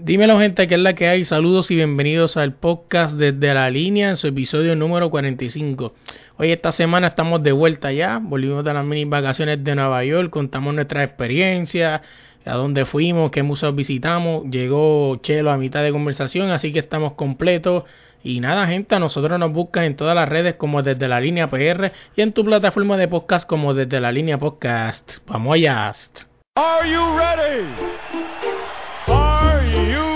Dímelo gente, que es la que hay. Saludos y bienvenidos al podcast desde la línea en su episodio número 45. Hoy esta semana estamos de vuelta ya, volvimos de las mini vacaciones de Nueva York, contamos nuestra experiencia, a dónde fuimos, qué museos visitamos. Llegó Chelo a mitad de conversación, así que estamos completos. Y nada, gente, a nosotros nos buscan en todas las redes como desde la línea PR y en tu plataforma de podcast como desde la línea podcast. Vamos allá. you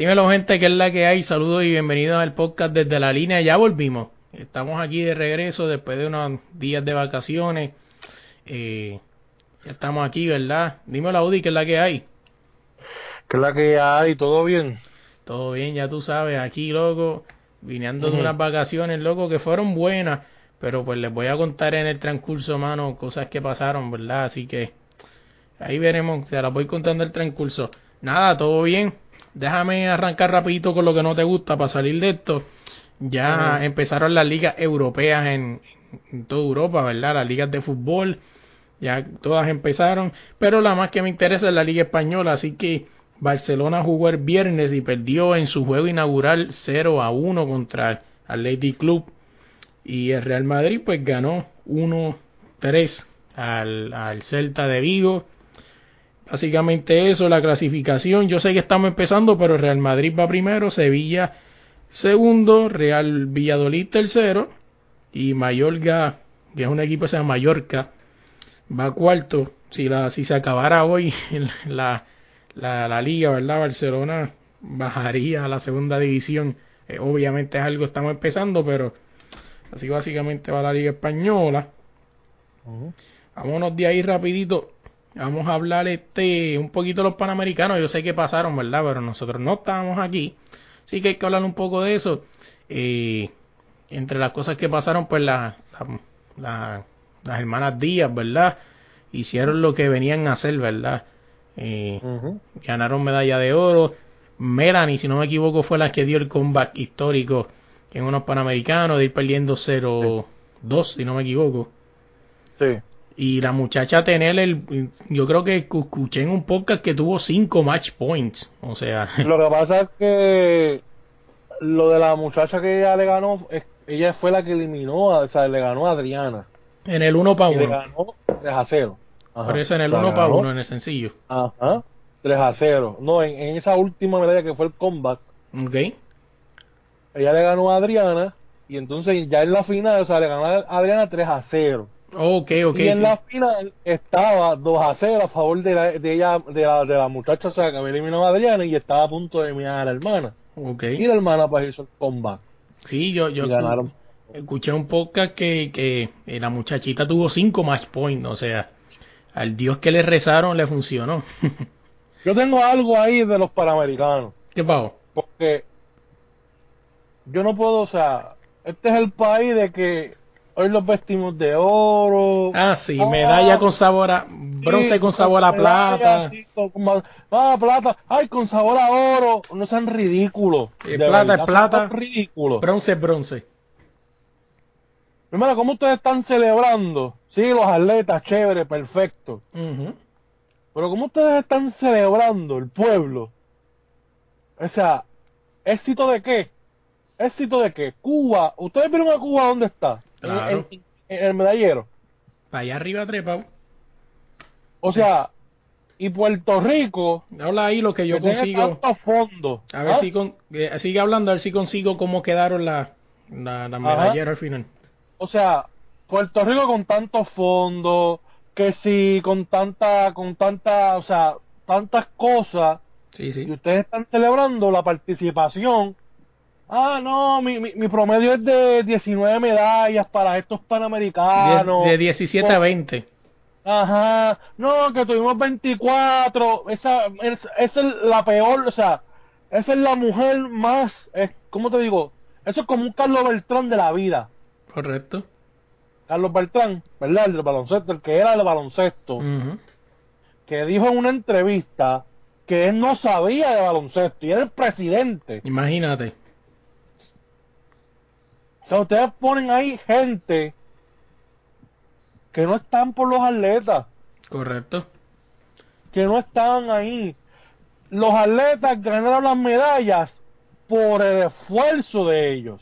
Dímelo gente, que es la que hay. Saludos y bienvenidos al podcast desde la línea. Ya volvimos. Estamos aquí de regreso después de unos días de vacaciones. Eh, ya estamos aquí, ¿verdad? Dímelo Audi, que es la que hay. ¿Qué es la que hay? ¿Todo bien? Todo bien, ya tú sabes, aquí, loco, viniendo de unas vacaciones, loco, que fueron buenas, pero pues les voy a contar en el transcurso, mano, cosas que pasaron, ¿verdad? Así que ahí veremos, se las voy contando el transcurso. Nada, todo bien déjame arrancar rapidito con lo que no te gusta para salir de esto. Ya empezaron las ligas europeas en, toda Europa, ¿verdad? Las ligas de fútbol, ya todas empezaron, pero la más que me interesa es la liga española, así que Barcelona jugó el viernes y perdió en su juego inaugural 0 a 1 contra el Lady Club y el Real Madrid pues ganó 1-3 al, al Celta de Vigo Básicamente eso, la clasificación. Yo sé que estamos empezando, pero Real Madrid va primero, Sevilla segundo, Real Villadolid tercero y Mallorca, que es un equipo que se llama Mallorca, va cuarto. Si, la, si se acabara hoy la, la, la liga, ¿verdad? Barcelona bajaría a la segunda división. Eh, obviamente es algo que estamos empezando, pero así básicamente va la liga española. Vámonos de ahí rapidito Vamos a hablar este un poquito de los panamericanos. Yo sé que pasaron, ¿verdad? Pero nosotros no estábamos aquí. Así que hay que hablar un poco de eso. Eh, entre las cosas que pasaron, pues la, las hermanas Díaz, ¿verdad? Hicieron lo que venían a hacer, ¿verdad? Eh, Ganaron medalla de oro. Melanie, si no me equivoco, fue la que dio el comeback histórico en unos panamericanos de ir perdiendo 0-2, si no me equivoco. Sí. Y la muchacha tener el. Yo creo que escuché en un podcast que tuvo cinco match points. O sea. Lo que pasa es que. Lo de la muchacha que ella le ganó. ella fue la que eliminó. o sea, le ganó a Adriana. En el 1 para 1. Le ganó 3 a 0. Por eso en el 1 para 1, en el sencillo. Ajá. 3 a 0. No, en, en, esa última medalla que fue el comeback. Ok. Ella le ganó a Adriana. Y entonces ya en la final, o sea, le ganó a Adriana 3 a 0. Ok, ok. Y en la final estaba 2 a 0 a favor de, la, de ella, de la, de la muchacha o sea, que había eliminado a Adriana y estaba a punto de eliminar a la hermana. Ok. Y la hermana pues hizo el comeback. Sí, yo, yo ganaron. escuché un podcast que, que eh, la muchachita tuvo 5 match points, o sea, al dios que le rezaron le funcionó. yo tengo algo ahí de los panamericanos. ¿Qué pasó? Porque yo no puedo, o sea, este es el país de que hoy los vestimos de oro. Ah, sí, medalla con sabor a bronce con sabor a plata. ah, plata, ay, con sabor a oro. No sean ridículos. Eh, plata es plata. Ridículo. Bronce es bronce. Primero, ¿cómo ustedes están celebrando? Sí, los atletas, chévere, perfecto. Pero ¿cómo ustedes están celebrando el pueblo? O sea, ¿éxito de qué? ¿Éxito de qué? Cuba, ¿ustedes vieron a Cuba dónde está? Claro. En, en el medallero. Para allá arriba trepado. O sea, y Puerto Rico, Habla ahí lo que yo que consigo. tantos fondos. A ver ¿ah? si con, eh, sigue hablando, a ver si consigo cómo quedaron las la, la medalleras al final. O sea, Puerto Rico con tantos fondos, que sí, con tanta, con tanta, o sea, tantas cosas, Sí, y sí. ustedes están celebrando la participación. Ah, no, mi, mi, mi promedio es de 19 medallas para estos panamericanos. De, de 17 a Con- 20. Ajá, no, que tuvimos 24. Esa, es, esa es la peor, o sea, esa es la mujer más, es, ¿cómo te digo? Eso es como un Carlos Beltrán de la vida. Correcto. Carlos Beltrán, ¿verdad? El del baloncesto, el que era del baloncesto, que dijo en una entrevista que él no sabía de baloncesto y era el presidente. Imagínate. Sea, ustedes ponen ahí gente que no están por los atletas, Correcto. que no estaban ahí. Los atletas ganaron las medallas por el esfuerzo de ellos,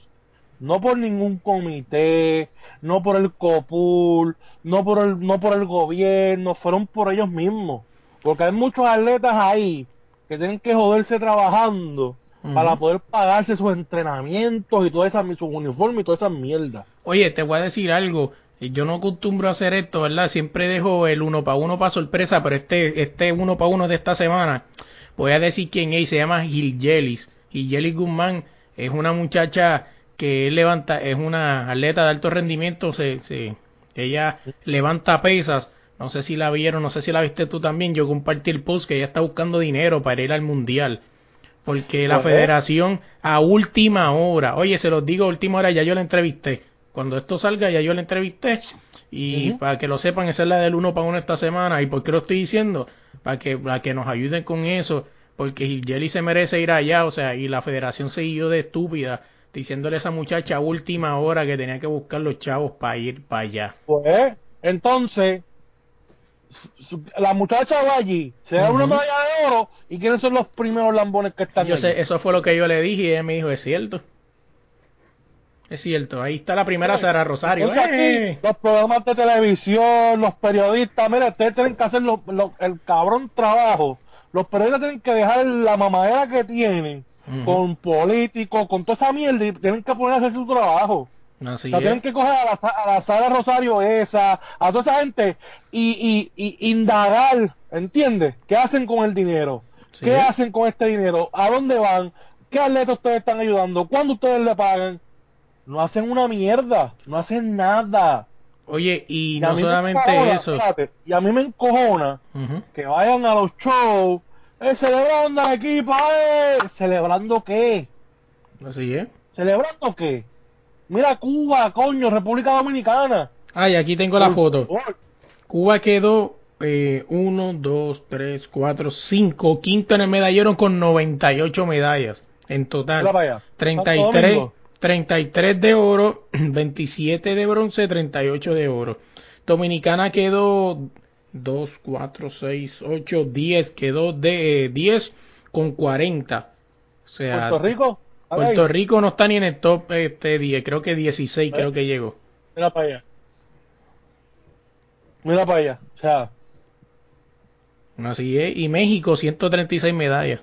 no por ningún comité, no por el COPUL, no por el, no por el gobierno, fueron por ellos mismos. Porque hay muchos atletas ahí que tienen que joderse trabajando Para poder pagarse sus entrenamientos y todas esas, sus uniformes y todas esas mierdas. Oye, te voy a decir algo. Yo no acostumbro a hacer esto, ¿verdad? Siempre dejo el uno para uno para sorpresa, pero este este uno para uno de esta semana, voy a decir quién es, se llama Gil Yelis. Gil Yelis Guzmán es una muchacha que levanta, es una atleta de alto rendimiento, se, se, ella levanta pesas. No sé si la vieron, no sé si la viste tú también. Yo compartí el post que ella está buscando dinero para ir al mundial. Porque la federación a última hora, oye, se los digo a última hora, ya yo la entrevisté. Cuando esto salga, ya yo la entrevisté. Y para que lo sepan, esa es la del uno para uno esta semana. ¿Y por qué lo estoy diciendo? Para que, para que nos ayuden con eso. Porque Jelly se merece ir allá, o sea, y la federación se siguió de estúpida, diciéndole a esa muchacha a última hora que tenía que buscar los chavos para ir para allá. Pues, entonces, la muchacha va allí, se da una medalla de oro, ¿y quiénes son los primeros lambones que están Yo allí? sé, eso fue lo que yo le dije y ella me dijo, es cierto. Es cierto, ahí está la primera Sara Rosario. Aquí, ¡Eh! los programas de televisión, los periodistas, mira, ustedes tienen que hacer lo- lo- el cabrón trabajo. Los periodistas tienen que dejar la mamadera que tienen con políticos, con toda esa mierda y tienen que poner a hacer su trabajo. Así O sea, tienen es. que coger a la, a la Sara Rosario esa, a toda esa gente y, y, y indagar, ¿entiendes? ¿Qué hacen con el dinero? Sí. ¿Qué hacen con este dinero? ¿A dónde van? ¿Qué atletas ustedes están ayudando? ¿Cuándo ustedes le pagan? No hacen una mierda, no hacen nada. Oye, y no solamente encojona, eso. y a mí me encojona que vayan a los shows, eh, celebrando al equipo, eh, ¿celebrando qué? Así es. ¿Celebrando qué? Mira Cuba, coño, República Dominicana. Ah, y aquí tengo la foto. Cuba quedó 1, 2, 3, 4, 5, quinto en el medallero con 98 medallas en total. Mira para allá. Santo 33, Domingo. 33 de oro, 27 de bronce, 38 de oro. Dominicana quedó 2, 4, 6, 8, 10, quedó de eh, 10 con 40. O sea, Puerto Rico. Puerto Rico no está ni en el top este 10, creo que 16 creo que llegó. Mira para allá. Mira para allá. O sea, Así es, y México 136 medallas.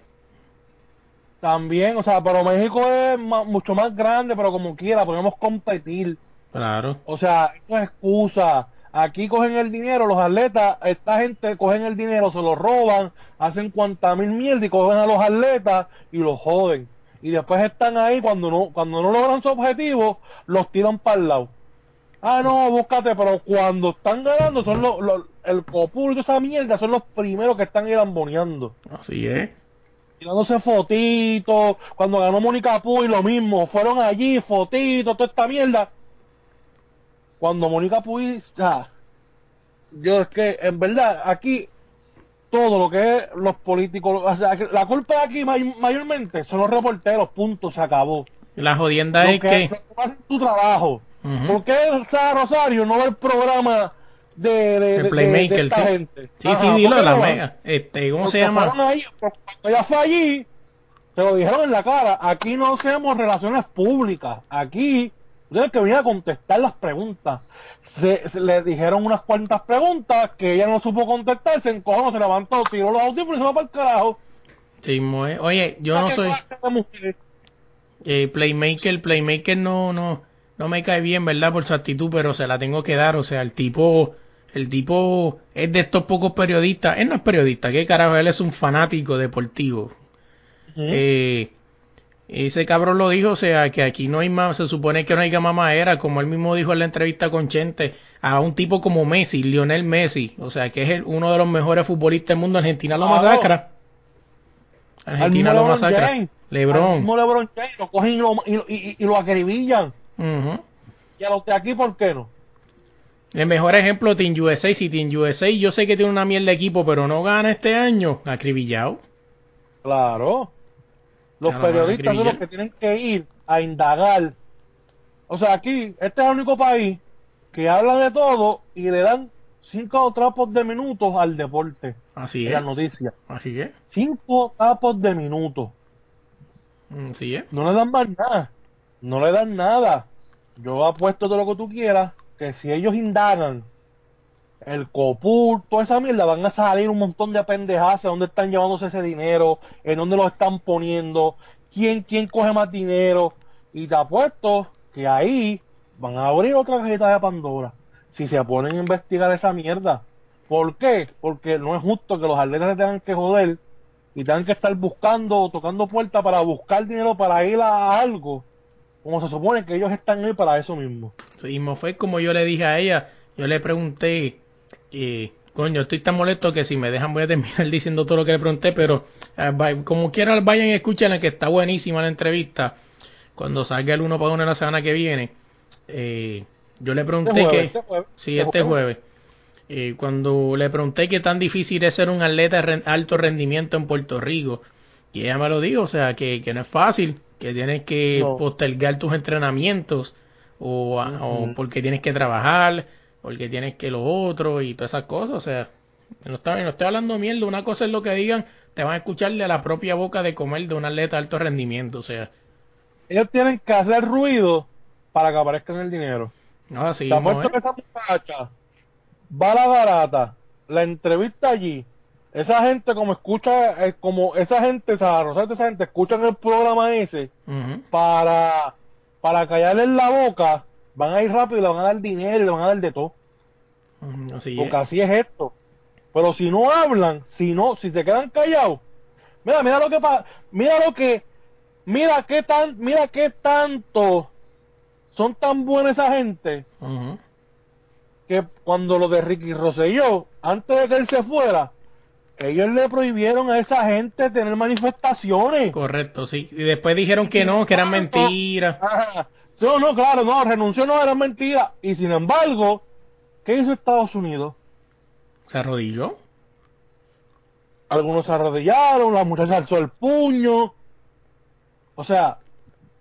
también, o sea, pero México es mucho más grande, pero como quiera, podemos competir. Claro. O sea, eso es excusa. Aquí cogen el dinero, los atletas, esta gente cogen el dinero, se lo roban, hacen cuanta mil mierda y cogen a los atletas y los joden. Y después están ahí cuando no, cuando no logran su objetivo, los tiran para el lado. Ah, no, búscate, pero cuando están ganando, son los, los- el copul de esa mierda, son los primeros que están lamboneando. Así es. Tirándose fotitos, cuando ganó Mónica Puy lo mismo, fueron allí, fotitos, toda esta mierda. Cuando Mónica Puy, sea, yo es que en verdad aquí todo lo que es los políticos, o sea, que la culpa de aquí may- mayormente son los reporteros, punto, se acabó. La jodienda es que, que... hacen tu trabajo, Ujú. ¿Por qué Sara Rosario no ve el programa de, El Playmaker, de esta sí. gente? Sí, Ajá, sí, ¿por dilo la mega. Este, ¿cómo Porque se llama? ahí, ella fue allí, se lo dijeron en la cara. Aquí no hacemos relaciones públicas. Aquí que venir a contestar las preguntas. Se, se- le dijeron unas cuantas preguntas que ella no supo contestar, se encojonó, se levantó, tiró los audífonos y se va para el carajo. Sí, Moe. Oye, yo no ¿Qué soy eh, Playmaker. Playmaker no, no, no me cae bien, ¿verdad? Por su actitud, pero se la tengo que dar. O sea, el tipo, el tipo es de estos pocos periodistas. Él no es periodista, ¿qué carajo? Él es un fanático deportivo. Eh, ese cabrón lo dijo, o sea, que aquí no hay más, se supone que no hay mamadera, como él mismo dijo en la entrevista con Chente, a un tipo como Messi, Lionel Messi, o sea, que es el- uno de los mejores futbolistas del mundo, Argentina lo masacra. Argentina lo masacra. James, Lebron. mismo LeBron James, lo cogen y lo, y, lo- y- y lo acribillan. Y a los de aquí, ¿por qué no? El mejor ejemplo, Team USA, si Team USA, yo sé que tiene una mierda de equipo, pero no gana este año, acribillado. Claro. Los Ya periodistas son los que tienen que ir a indagar. O sea, aquí, este es el único país que habla de todo y le dan cinco trapos de minutos al deporte Así y es. las noticias. Así es. Cinco trapos de minutos. Así es. No le dan más nada. No le dan nada. Yo apuesto todo lo que tú quieras que si ellos indagan el copur, toda esa mierda, van a salir un montón de pendejadas de dónde están llevándose ese dinero, en dónde lo están poniendo, quién, quién coge más dinero. Y te apuesto que ahí van a abrir otra cajita de Pandora. Si se ponen a investigar esa mierda. ¿Por qué? Porque no es justo que los atletas se tengan que joder y tengan que estar buscando o tocando puertas para buscar dinero para ir a algo. Como se supone que ellos están ahí para eso mismo. Sí, mismo fue como yo le dije a ella, yo le pregunté, eh, coño, estoy tan molesto que si me dejan voy a terminar diciendo todo lo que le pregunté, pero eh, como quiera vayan y escuchen que está buenísima la entrevista. Cuando salga el uno para uno la semana que viene, eh, yo le pregunté Este jueves, que... este jueves, Sí, este este jueves. Eh, cuando le pregunté qué tan difícil es ser un atleta de alto rendimiento en Puerto Rico, y ella me lo dijo, o sea, que, que no es fácil, que tienes que No. postergar tus entrenamientos, o, o porque tienes que trabajar, porque tienes que lo otro, y todas esas cosas, o sea, no estoy, no estoy hablando mierda, una cosa es lo que digan, te van a escuchar de la propia boca de comer de un atleta de alto rendimiento, o sea, Ellos tienen que hacer ruido para que aparezcan el dinero. no así. Te mismo apuesto es. que esa muchacha va a la garata, la entrevista allí. Esa gente como escucha, eh, como esa gente, Rosario, esa gente escuchan el programa ese para, para callarle en la boca, van a ir rápido y le van a dar dinero y le van a dar de todo. Ujú, Así es. Porque así es esto. Pero si no hablan, si no, si se quedan callados, mira, mira lo que pasa, mira lo que, mira qué tan, mira qué tanto son tan buenos esa gente que cuando lo de Ricky Rosselló, antes de que él se fuera, ellos le prohibieron a esa gente tener manifestaciones. Correcto, sí. Y después dijeron que no, que eran mentiras. Ajá. No, no, claro, no, renunció, no, era mentira. Y sin embargo, ¿qué hizo Estados Unidos? Se arrodilló. Algunos se arrodillaron, la muchacha alzó el puño. O sea,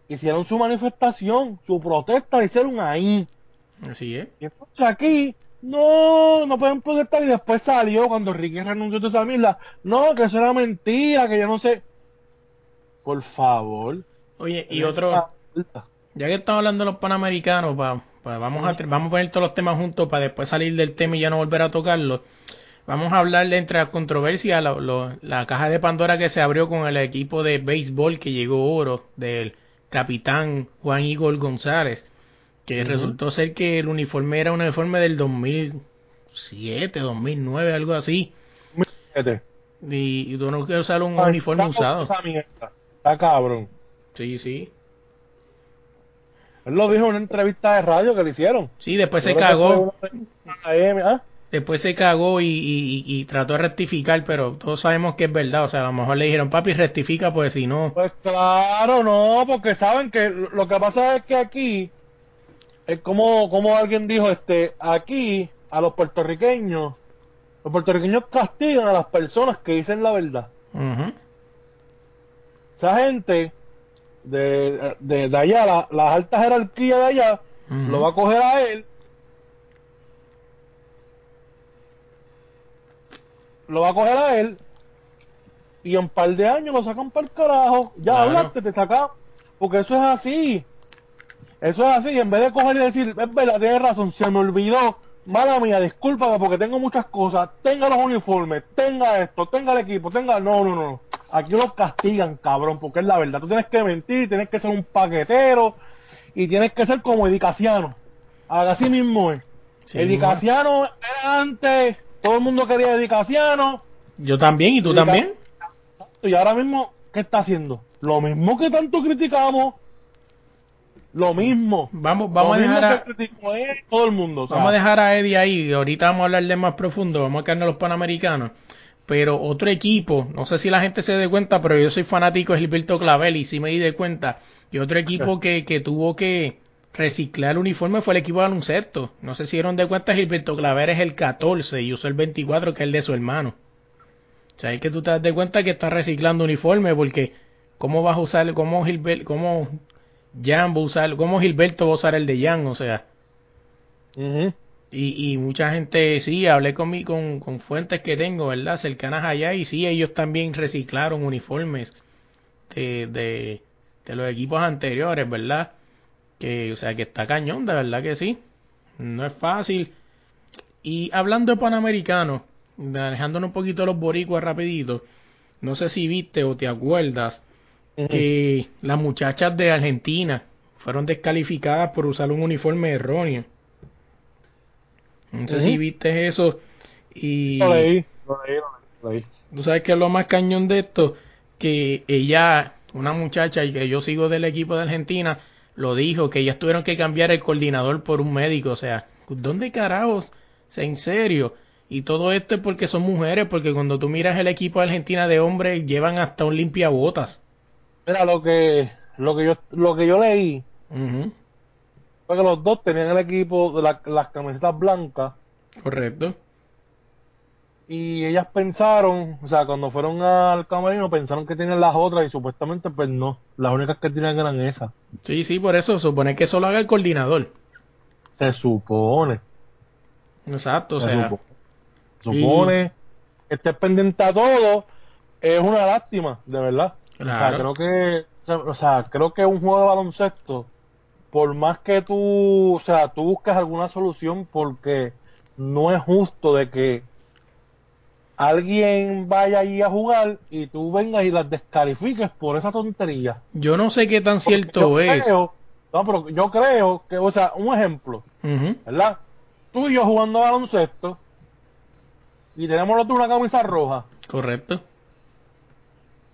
hicieron su manifestación, su protesta, la hicieron ahí. Así es. Y entonces aquí, no, no pueden protestar. Y después salió cuando Ricky renunció de esa mierda. No, que eso era mentira, que yo no sé. Por favor. Oye, y otro, ya que estamos hablando de los panamericanos, pa, pa- vamos, a, vamos a poner todos los temas juntos para después salir del tema y ya no volver a tocarlo. Vamos a hablar de entre las controversias, la, lo- la caja de Pandora que se abrió con el equipo de béisbol que llegó oro del capitán Juan Igor González, que resultó ser que el uniforme era un uniforme del 2007, 2009, algo así. Fíjate. Y, y tú no quieres usar un Ay, uniforme está usado. Está cabrón. Sí, sí. Él lo dijo en una entrevista de radio que le hicieron. Sí, después se Yo cagó. una ¿ah? Después se cagó y, y- trató de rectificar, pero todos sabemos que es verdad. O sea, a lo mejor le dijeron, papi, rectifica, pues si no. Pues claro, no, porque saben que lo que pasa es que aquí, es como, como alguien dijo, este, aquí a los puertorriqueños, los puertorriqueños castigan a las personas que dicen la verdad. Esa gente de, de, de allá, la- las altas jerarquías de allá, lo va a coger a él, lo va a coger a él, y en un par de años lo sacan para el carajo. Ya Claro. hablaste, te sacan, porque eso es así. Eso es así, en vez de coger y decir, es verdad, tienes razón, se me olvidó, mala mía, discúlpame porque tengo muchas cosas, tenga los uniformes, tenga esto, tenga el equipo, tenga, no, no, no, aquí los castigan, cabrón, porque es la verdad, tú tienes que mentir, tienes que ser un paquetero, y tienes que ser como Edicaciano, así mismo es, Sí, Edicaciano era antes, todo el mundo quería Edicaciano, Yo también, ¿y tú también? y ahora mismo, ¿qué está haciendo? Lo mismo que tanto criticamos, lo mismo. Vamos, vamos a Lo dejar a, él, todo el mundo. Vamos a dejar a Eddie ahí, ahorita vamos a hablar de más profundo, vamos a quedarnos los panamericanos. Pero otro equipo, no sé si la gente se dé cuenta, pero yo soy fanático de Gilberto Clavel y sí me di de cuenta. Y otro equipo que, que tuvo que reciclar el uniforme fue el equipo de baloncesto. No sé si dieron de cuenta, Gilberto Clavel es el 14 y usó el 24 que es el de su hermano. O sea, es que tú te das de cuenta que está reciclando uniforme porque ¿cómo vas a usar, cómo Gilberto, cómo Jan va a usar, cómo Gilberto va a usar el de Jan? O sea, y, y mucha gente, sí, hablé con, mi, con, con fuentes que tengo, ¿verdad? Cercanas allá, y sí, ellos también reciclaron uniformes de, de, de los equipos anteriores, ¿verdad? Que, o sea, que está cañón, de verdad que sí. No es fácil. Y hablando de Panamericanos, dejándonos un poquito los boricuas rapidito, no sé si viste o te acuerdas Que las muchachas de Argentina fueron descalificadas por usar un uniforme erróneo. No sé si viste eso. Y Lo leí, lo leí, lo leí. tú sabes que es lo más cañón de esto, que ella, una muchacha y que yo sigo del equipo de Argentina, lo dijo, que ellas tuvieron que cambiar el coordinador por un médico. O sea, ¿dónde carajos? O sea, en serio. Y todo esto es porque son mujeres, porque cuando tú miras el equipo de Argentina de hombres, llevan hasta un limpiabotas. Mira, lo que, lo que yo, lo que yo leí fue que los dos tenían el equipo de la- las camisetas blancas Correcto. y ellas pensaron, o sea, cuando fueron al camerino pensaron que tenían las otras y supuestamente pues no, las únicas que tenían eran esas. Sí, sí, por eso supone que eso lo haga el coordinador. Se supone. Exacto, o se sea, supo- supone que estés pendiente a todo es una lástima, de verdad. Claro. O sea, creo que, o sea, creo que un juego de baloncesto, por más que tú, o sea, tú busques alguna solución, porque no es justo de que alguien vaya allí a jugar y tú vengas y las descalifiques por esa tontería. yo no sé qué tan Porque cierto yo es. Creo, no, pero yo creo que, o sea, un ejemplo, Ujú, ¿verdad? Tú y yo jugando baloncesto y tenemos los una camisa roja Correcto.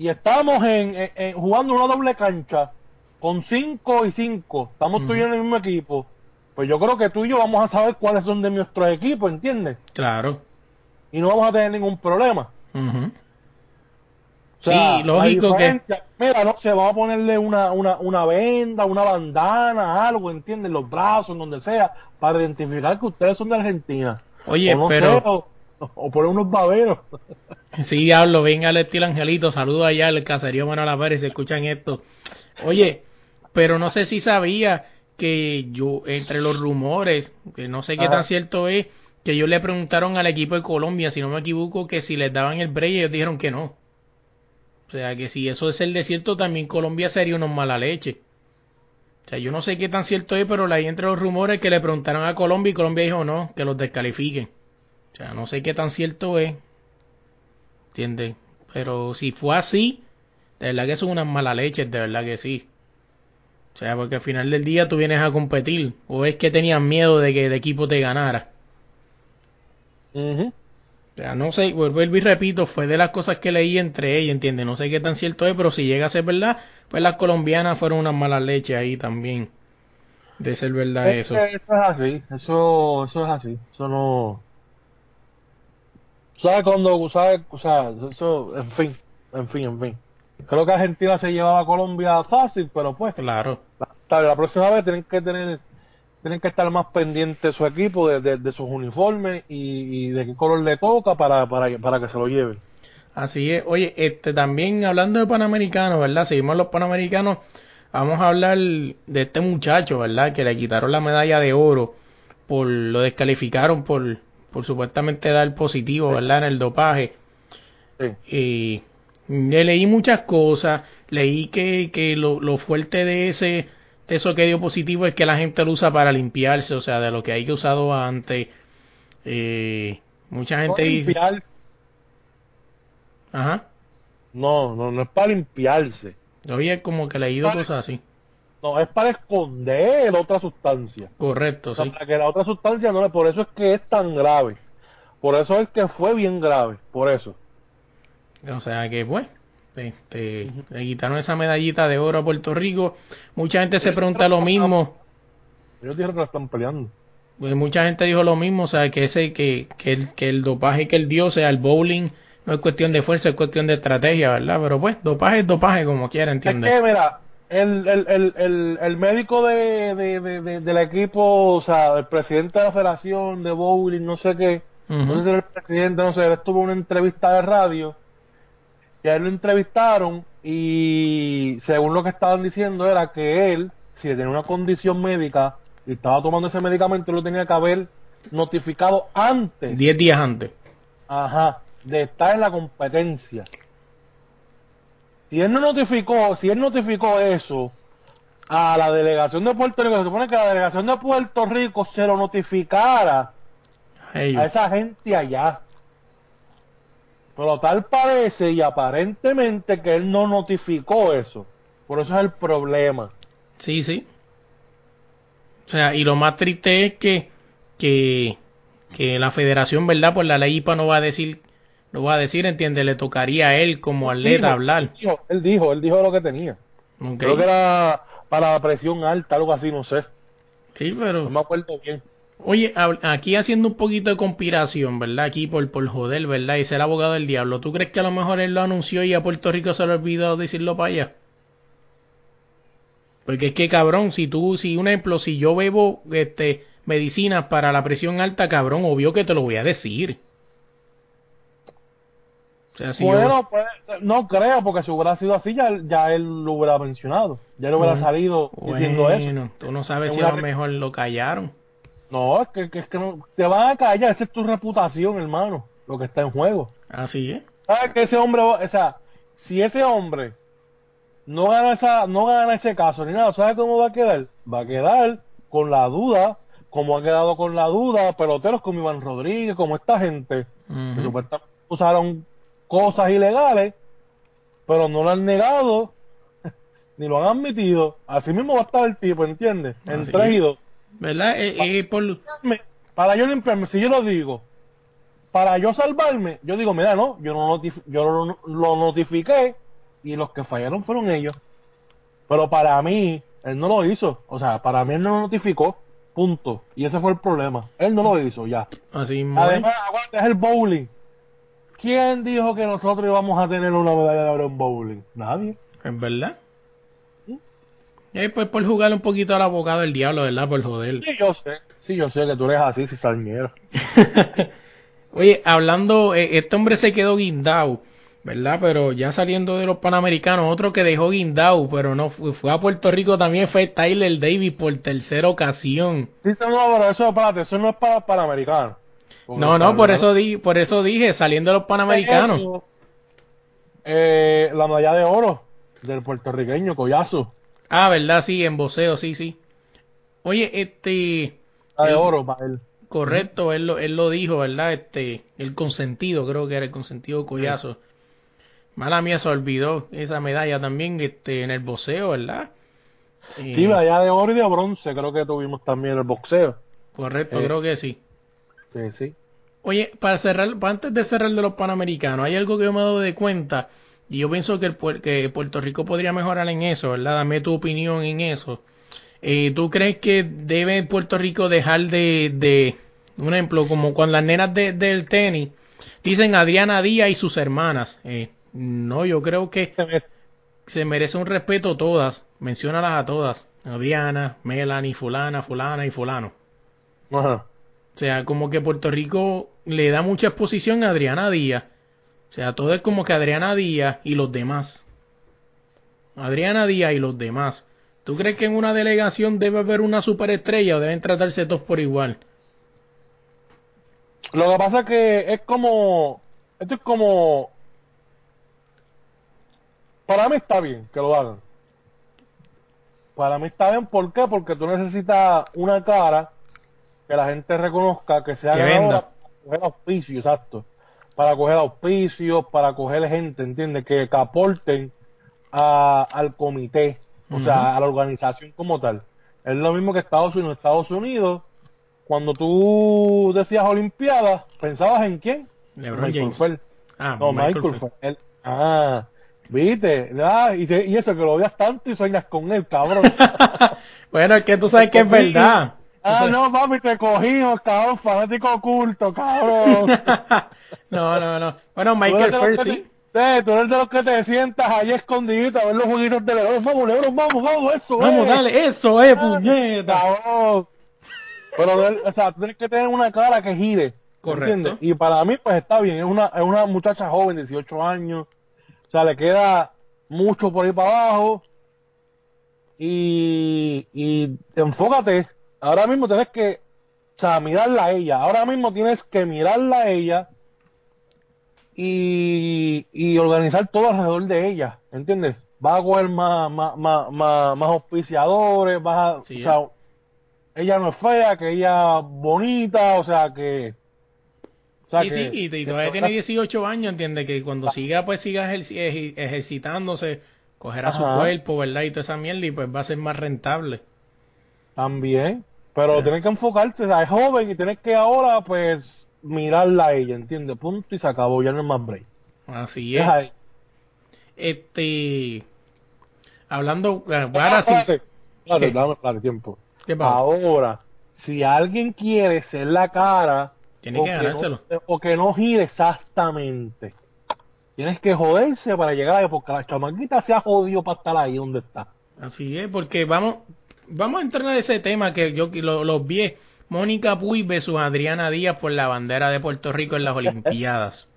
Y estamos en, en- en- jugando una doble cancha con 5 y 5, estamos tú y yo en el mismo equipo, pues yo creo que tú y yo vamos a saber cuáles son de nuestros equipos, ¿entiendes? Claro. Y no vamos a tener ningún problema. O sea, Sí, lógico que- Mira, no se va a ponerle una, una, una venda, una bandana, algo, ¿entiendes? En Los brazos, donde sea, para identificar que ustedes son de Argentina. Oye, o no pero sé, o, o poner unos baberos. Sí, diablo, venga al estilo Angelito, saludo allá al caserío Manuel Pérez, si escuchan esto. Oye, pero no sé si sabía que yo, entre los rumores, que no sé qué Ajá. tan cierto es, que ellos le preguntaron al equipo de Colombia, si no me equivoco, que si les daban el break, ellos dijeron que no. O sea, que si eso es el desierto, también Colombia sería unos mala leche. O sea, yo no sé qué tan cierto es, pero ahí entre los rumores que le preguntaron a Colombia y Colombia dijo no, que los descalifiquen. O sea, no sé qué tan cierto es. ¿Entiendes? Pero si fue así, de verdad que son unas mala leches, de verdad que sí. O sea, porque al final del día tú vienes a competir. O es que tenían miedo de que el equipo te ganara. O sea, no sé, vuelvo y repito, fue de las cosas que leí entre ellas, ¿entiendes? No sé qué tan cierto es, pero si llega a ser verdad, pues las colombianas fueron unas malas leches ahí también. De ser verdad Es eso. Eso es así, eso, eso es así, eso no... ¿Sabes cuando, sabes, o sea, eso, en fin, en fin, en fin. Creo que Argentina se llevaba a Colombia fácil, pero pues, Claro. la, la próxima vez tienen que tener, tienen que estar más pendientes de su equipo, de, de, de sus uniformes y, y de qué color le toca para, para, para que se lo lleven. Así es. Oye, este también hablando de Panamericanos, ¿verdad? Seguimos los Panamericanos. vamos a hablar de este muchacho, ¿verdad? Que le quitaron la medalla de oro por lo descalificaron por, por supuestamente dar positivo, ¿verdad? En el dopaje. Y le leí muchas cosas, leí que, que lo, lo fuerte de ese de eso que dio positivo es que la gente lo usa para limpiarse, o sea, de lo que hay que usado antes. Eh, mucha gente dice... Ajá. No, no, no es para limpiarse. Oye, como que leído cosas así. No, es para esconder otra sustancia. Correcto, sí. Para que la otra sustancia no le... Por eso es que es tan grave. Por eso es que fue bien grave. Por eso. O sea que, pues, este, le quitaron esa medallita de oro a Puerto Rico. Mucha gente se pregunta lo mismo. Ellos dijeron que la están peleando. Pues mucha gente dijo lo mismo, o sea, que ese que, que, el, que el dopaje que él dio, sea, el bowling, no es cuestión de fuerza, es cuestión de estrategia, ¿verdad? Pero pues, dopaje es dopaje, como quiera, ¿entiendes? Es que, mira, el, el, el, el, el médico de, de, de, del equipo, o sea, el presidente de la federación de bowling, no sé qué, no sé si el presidente, no sé, él estuvo en una entrevista de radio, y a él lo entrevistaron, y según lo que estaban diciendo era que él, si tenía una condición médica, y estaba tomando ese medicamento, lo tenía que haber notificado antes. Diez días antes. Ajá, de estar en la competencia. Si él no notificó, si él notificó eso a la delegación de Puerto Rico, se supone que la delegación de Puerto Rico se lo notificara a esa gente allá. Pero tal parece y aparentemente que él no notificó eso. Por eso es el problema. Sí, sí. O sea, y lo más triste es que, que, que la federación, ¿verdad? Pues la ley IPA no va a decir lo va a decir, entiende, le tocaría a él como atleta hablar. Él dijo, él dijo, él dijo lo que tenía. Creo que era para la presión alta, algo así, no sé. Sí, pero... No me acuerdo bien. Oye, aquí haciendo un poquito de conspiración, ¿verdad? Aquí por, por joder, ¿verdad? Y ser abogado del diablo. ¿Tú crees que a lo mejor él lo anunció y a Puerto Rico se le olvidó decirlo para allá? Porque es que cabrón, si tú, si un ejemplo, si yo bebo este medicinas para la presión alta, cabrón, obvio que te lo voy a decir bueno, pues, no creo, porque si hubiera sido así, ya, ya él lo hubiera mencionado. Ya lo hubiera salido diciendo eso. Tú no sabes si a lo mejor lo callaron. No, es que, es que no, te van a callar. Esa es tu reputación, hermano. Lo que está en juego. Así es. ¿Sabes que ese hombre, o sea, si ese hombre no gana, esa, no gana ese caso ni nada, ¿sabes cómo va a quedar? Va a quedar con la duda, como ha quedado con la duda peloteros como Iván Rodríguez, como esta gente, que supuestamente usaron cosas ilegales, pero no lo han negado ni lo han admitido. Así mismo va a estar el tipo, ¿entiendes? Entregido. ¿Verdad? Eh, eh, para yo limpiarme, si yo lo digo, para yo salvarme, yo digo, mira, no, yo, no yo lo, lo notifiqué y los que fallaron fueron ellos. Pero para mí, él no lo hizo. O sea, para mí él no lo notificó. Punto. Y ese fue el problema. Él no lo hizo, ya. Así Además, aguanta, es el bowling. ¿Quién dijo que nosotros íbamos a tener una medalla de oro en bowling? Nadie. ¿Es verdad? ¿Sí? pues por jugar un poquito al abogado del diablo, ¿verdad? Por joder. Sí, yo sé. Sí, yo sé que tú eres así, si salñero. Oye, hablando, eh, este hombre se quedó guindado, ¿verdad? Pero ya saliendo de los Panamericanos, otro que dejó guindado, pero no fue, fue a Puerto Rico también fue Tyler Davis por tercera ocasión. Sí, no, pero eso, espérate, eso no es para Panamericanos. No, no, por eso, di, por eso dije, saliendo de los Panamericanos. Eh, la medalla de oro del puertorriqueño, Collazo. Ah, ¿verdad? Sí, en voceo, sí, sí. Oye, este... La de oro para él. Correcto, él lo, él lo dijo, ¿verdad? Este, el consentido, creo que era el consentido Collazo. Mala mía se olvidó esa medalla también este, en el boxeo, ¿verdad? Sí, medalla de oro y de bronce, creo que tuvimos también el boxeo. Correcto, eh, creo que sí. Sí, sí. Oye, para cerrar, antes de cerrar de los Panamericanos, hay algo que yo me he dado de cuenta y yo pienso que, el, que Puerto Rico podría mejorar en eso, ¿verdad? Dame tu opinión en eso. Eh, ¿Tú crees que debe Puerto Rico dejar de, de un ejemplo, como con las nenas de, del tenis, dicen Adriana Díaz y sus hermanas? Eh, no, yo creo que se merece un respeto todas, menciónalas a todas. Adriana, Melanie, fulana, fulana y fulano. Ajá. Sea, como que Puerto Rico le da mucha exposición a Adriana Díaz. O sea, todo es como que Adriana Díaz y los demás. Adriana Díaz y los demás. ¿Tú crees que en una delegación debe haber una superestrella o deben tratarse todos por igual? Lo que pasa es que es como. Esto es como. Para mí está bien que lo hagan. Para mí está bien, ¿por qué? Porque tú necesitas una cara que la gente reconozca, que sea Que ganadora venda. para coger auspicio, exacto. Para coger auspicios, para coger gente, ¿entiendes? Que, que aporten a- al comité, o sea, a la organización como tal. Es lo mismo que Estados Unidos. Estados Unidos, cuando tú decías Olimpiadas, ¿pensabas en quién? LeBron Michael James. Ah, No, Michael Michael. Ah, viste. Ah, y, te- y eso que lo odias tanto y sueñas con él, cabrón. bueno, es que tú sabes que es verdad. Ah, no, papi, te cogimos, cabrón, fanático oculto, cabrón. no, no, no. Bueno, Michael te- eh, tú eres de los que te sientas ahí escondidito a ver los juguitos de Lebron. Vamos, Lebron, vamos, vamos, eso Vamos, es. dale, eso es, puñeta. Cabrón. Pero, o sea, tú tienes que tener una cara que gire. Correcto. ¿entiendes? Y para mí, pues está bien. Es una, es una muchacha joven, 18 años. O sea, le queda mucho por ahí para abajo. Y, y enfócate. Ahora mismo tienes que, o sea, mirarla a ella. Ahora mismo tienes que mirarla a ella y, y organizar todo alrededor de ella. ¿Entiendes? Vas a coger más, más, más, más, más auspiciadores, vas a, Sí, o sea, ella no es fea, que ella bonita, o sea que... o sea Sí, que- sí, y, todavía tiene 18 años, entiende que cuando siga, pues siga ejercitándose, cogerá su Ajá. cuerpo, ¿verdad? Y toda esa mierda, y pues va a ser más rentable. También, pero tienes que enfocarse, o sea, es joven y tienes que ahora, pues, mirarla a ella, ¿entiendes? Punto y se acabó, ya no es más break. Así es. Este. Hablando. bueno, ahora sí. Espérate, espérate, dame, espérate, tiempo. ¿Qué pasa? Ahora, si alguien quiere ser la cara, Tiene que ganárselo. no, o que no gire exactamente, tienes que joderse para llegar ahí, porque la chamaquita se ha jodido para estar ahí donde está. Así es, porque vamos. Vamos a entrar en ese tema que yo lo, los vi. Mónica Puy versus Adriana Díaz por la bandera de Puerto Rico en las Olimpiadas.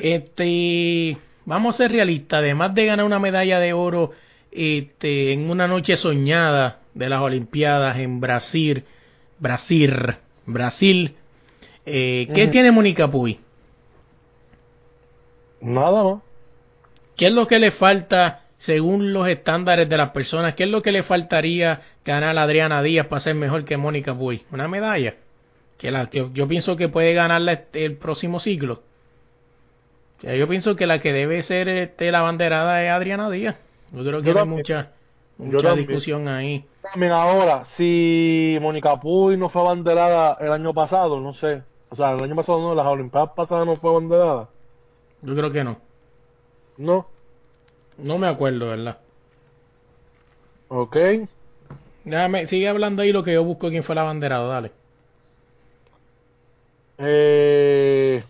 Este, vamos a ser realistas. Además de ganar una medalla de oro este, en una noche soñada de las Olimpiadas en Brasil, Brasil, Brasil, eh, ¿qué tiene Mónica Puy? Nada más. ¿Qué es lo que le falta según los estándares de las personas? ¿Qué es lo que le faltaría ganar a Adriana Díaz para ser mejor que Mónica Puy? ¿Una medalla? Que, la, que yo pienso que puede ganarla este- el próximo siglo. O sea, yo pienso que la que debe ser este, la banderada es Adriana Díaz. Yo creo que Yo hay también. mucha, mucha discusión ahí. También ahora, si Mónica Puy no fue abanderada el año pasado, no sé. O sea, el año pasado no, las Olimpiadas pasadas no fue abanderada. Yo creo que no. No. No me acuerdo, ¿verdad? Ok. Déjame, sigue hablando ahí lo que yo busco quién fue la banderada, dale. Eh,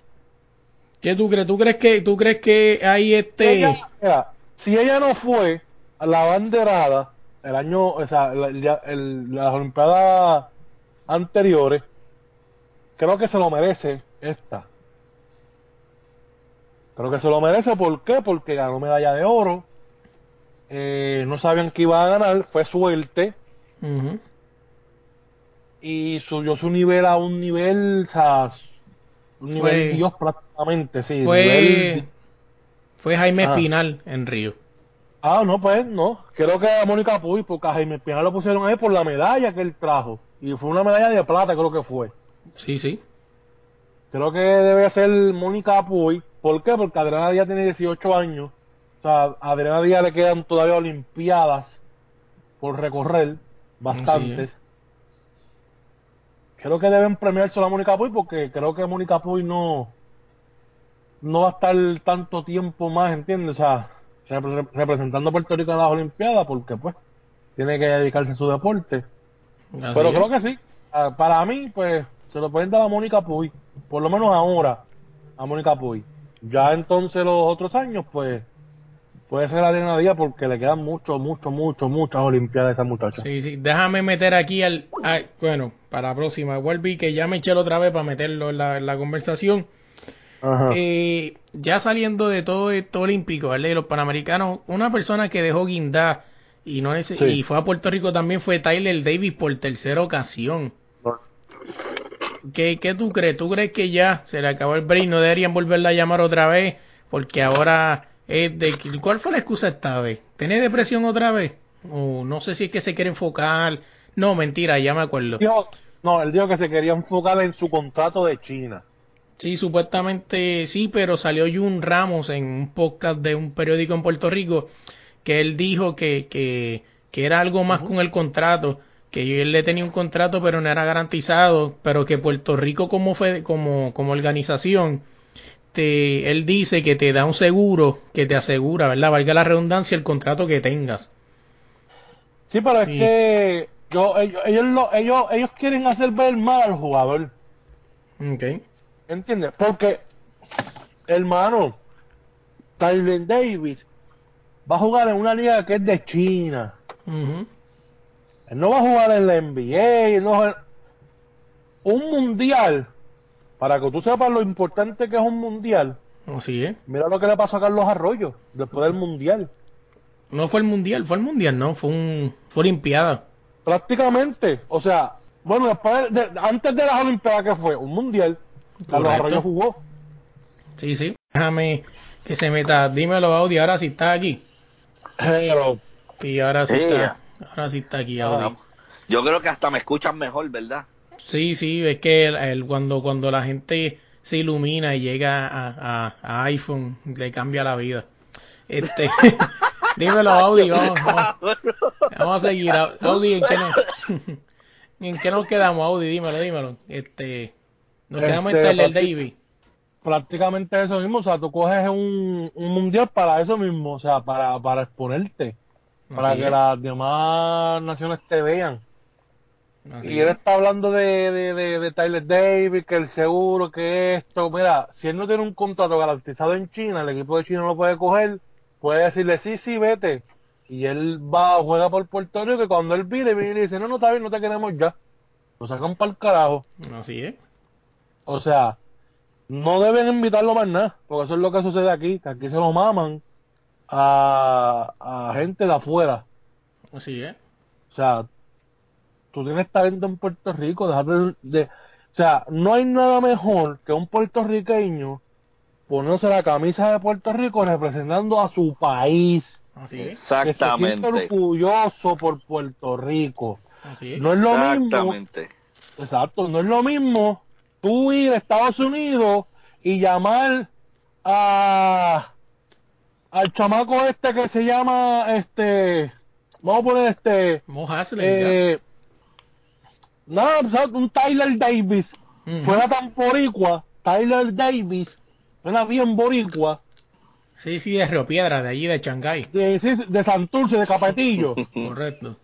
¿Qué tú crees? ¿Tú crees que, tú crees que hay este... ella, mira, si ella no fue a la banderada el año, o sea, el- el- el- las Olimpiadas anteriores, creo que se lo merece esta. Creo que se lo merece, ¿por qué? Porque ganó medalla de oro. Eh, no sabían que iba a ganar, fue suerte. Y subió su nivel a un nivel, o sea, un nivel Fue- Dios prácticamente, sí. Fue, nivel- fue Jaime Ah. Espinal en Río. Ah, no, pues no. Creo que a Mónica Puy, porque a Jaime Espinal lo pusieron ahí por la medalla que él trajo. Y fue una medalla de plata, creo que fue. Sí, sí. Creo que debe ser Mónica Puy. ¿Por qué? Porque Adriana Díaz tiene 18 años. O sea, a Adriana Díaz le quedan todavía Olimpiadas por recorrer, bastantes. Creo que deben premiarse a Mónica Puy porque creo que Mónica Puy no no va a estar tanto tiempo más, ¿entiendes? O sea, repre- representando a Puerto Rico en las Olimpiadas porque pues tiene que dedicarse a su deporte. Así Pero es. creo que sí. Ah, Para mí, pues, se lo pueden dar a Mónica Puy. Por lo menos ahora, a Mónica Puy. Ya entonces los otros años, pues, puede ser Adriana Díaz porque le quedan mucho, mucho, mucho, muchas Olimpiadas a esa muchacha. Sí, sí. Déjame meter aquí al... al- bueno, para la próxima. Vuelve que ya me eché otra vez para meterlo en la, en la conversación. Ajá. Eh, ya saliendo de todo esto olímpico, ¿verdad? Y los panamericanos, una persona que dejó guindar Y, no es, Sí. y fue a Puerto Rico también, fue Tyler Davis por tercera ocasión. ¿Qué, ¿Qué tú crees? ¿Tú crees que ya se le acabó el break? ¿No deberían volverla a llamar otra vez? Porque ahora es de... ¿Cuál fue la excusa esta vez? ¿Tenés depresión otra vez? O no sé si es que se quiere enfocar. No, mentira, ya me acuerdo. Dijo- no, él dijo que se quería enfocar en su contrato de China. Sí, supuestamente sí, pero salió Jun Ramos en un podcast de un periódico en Puerto Rico que él dijo que, que, que era algo más con el contrato, que él le tenía un contrato pero no era garantizado, pero que Puerto Rico como fe- como, como organización, te, él dice que te da un seguro que te asegura, ¿verdad? Valga la redundancia, el contrato que tengas. Sí, pero Sí. es que yo, ellos, ellos, lo- ellos, ellos quieren hacer ver mal al jugador. Okay. ¿Entiendes? Porque, hermano, Tyler Davis va a jugar en una liga que es de China. Él no va a jugar en la NBA. él no va a- Un mundial, para que tú sepas lo importante que es un mundial, Así es. mira lo que le pasó a Carlos Arroyo después del mundial. No fue el mundial, fue el mundial, no, fue un fue olimpiada. Prácticamente, o sea, bueno, después de- antes de las Olimpiadas que fue, un mundial, Carlos Correcto. Arroyo jugó. Sí, sí. Déjame que se meta. Dímelo, Audi, ahora sí está aquí. Pero, Y ahora sí Sí. está. Ahora sí está aquí, Audi. Yo creo que hasta me escuchan mejor, ¿verdad? Sí, sí, es que el, el- cuando, cuando la gente se ilumina y llega a, a- a iPhone, le cambia la vida. Este, dímelo, Audi, vamos, vamos, vamos a seguir. Au- Audi, ¿en qué, nos, ¿en qué nos quedamos, Audi? Dímelo, dímelo. Este, nos quedamos en Este, Tyler Davis. prácticamente eso mismo, o sea, tú coges un, un mundial para eso mismo, o sea, para, para exponerte, para que es, las demás naciones te vean. así Y él es. está hablando de, de, de, de Tyler Davis, que el seguro, que esto, mira, si él no tiene un contrato garantizado en China, el equipo de China no lo puede coger, puede decirle, sí, sí, vete. Y él va, juega por Puerto Rico, y cuando él viene, viene y dice, no, no, está bien, no te queremos ya. Lo sacan para el carajo. Así es. O sea, no deben invitarlo más nada, porque eso es lo que sucede aquí, que aquí se lo maman a, a gente de afuera. Así es. O sea, tú tienes talento en Puerto Rico, déjate de, de- O sea, no hay nada mejor que un puertorriqueño ponerse la camisa de Puerto Rico representando a su país. Así es. Que se Exactamente. orgulloso por Puerto Rico. Así es. No es lo mismo Exactamente. Exacto, no es lo mismo tú ir a Estados Unidos y llamar a al chamaco este que se llama este vamos a poner este eh, nada, un Tyler Davis ya. Ujú. fuera tan boricua Tyler Davis suena bien boricua Sí, sí, de Río Piedra, de allí, de Shanghái. de, de Santurce, de Capetillo Correcto.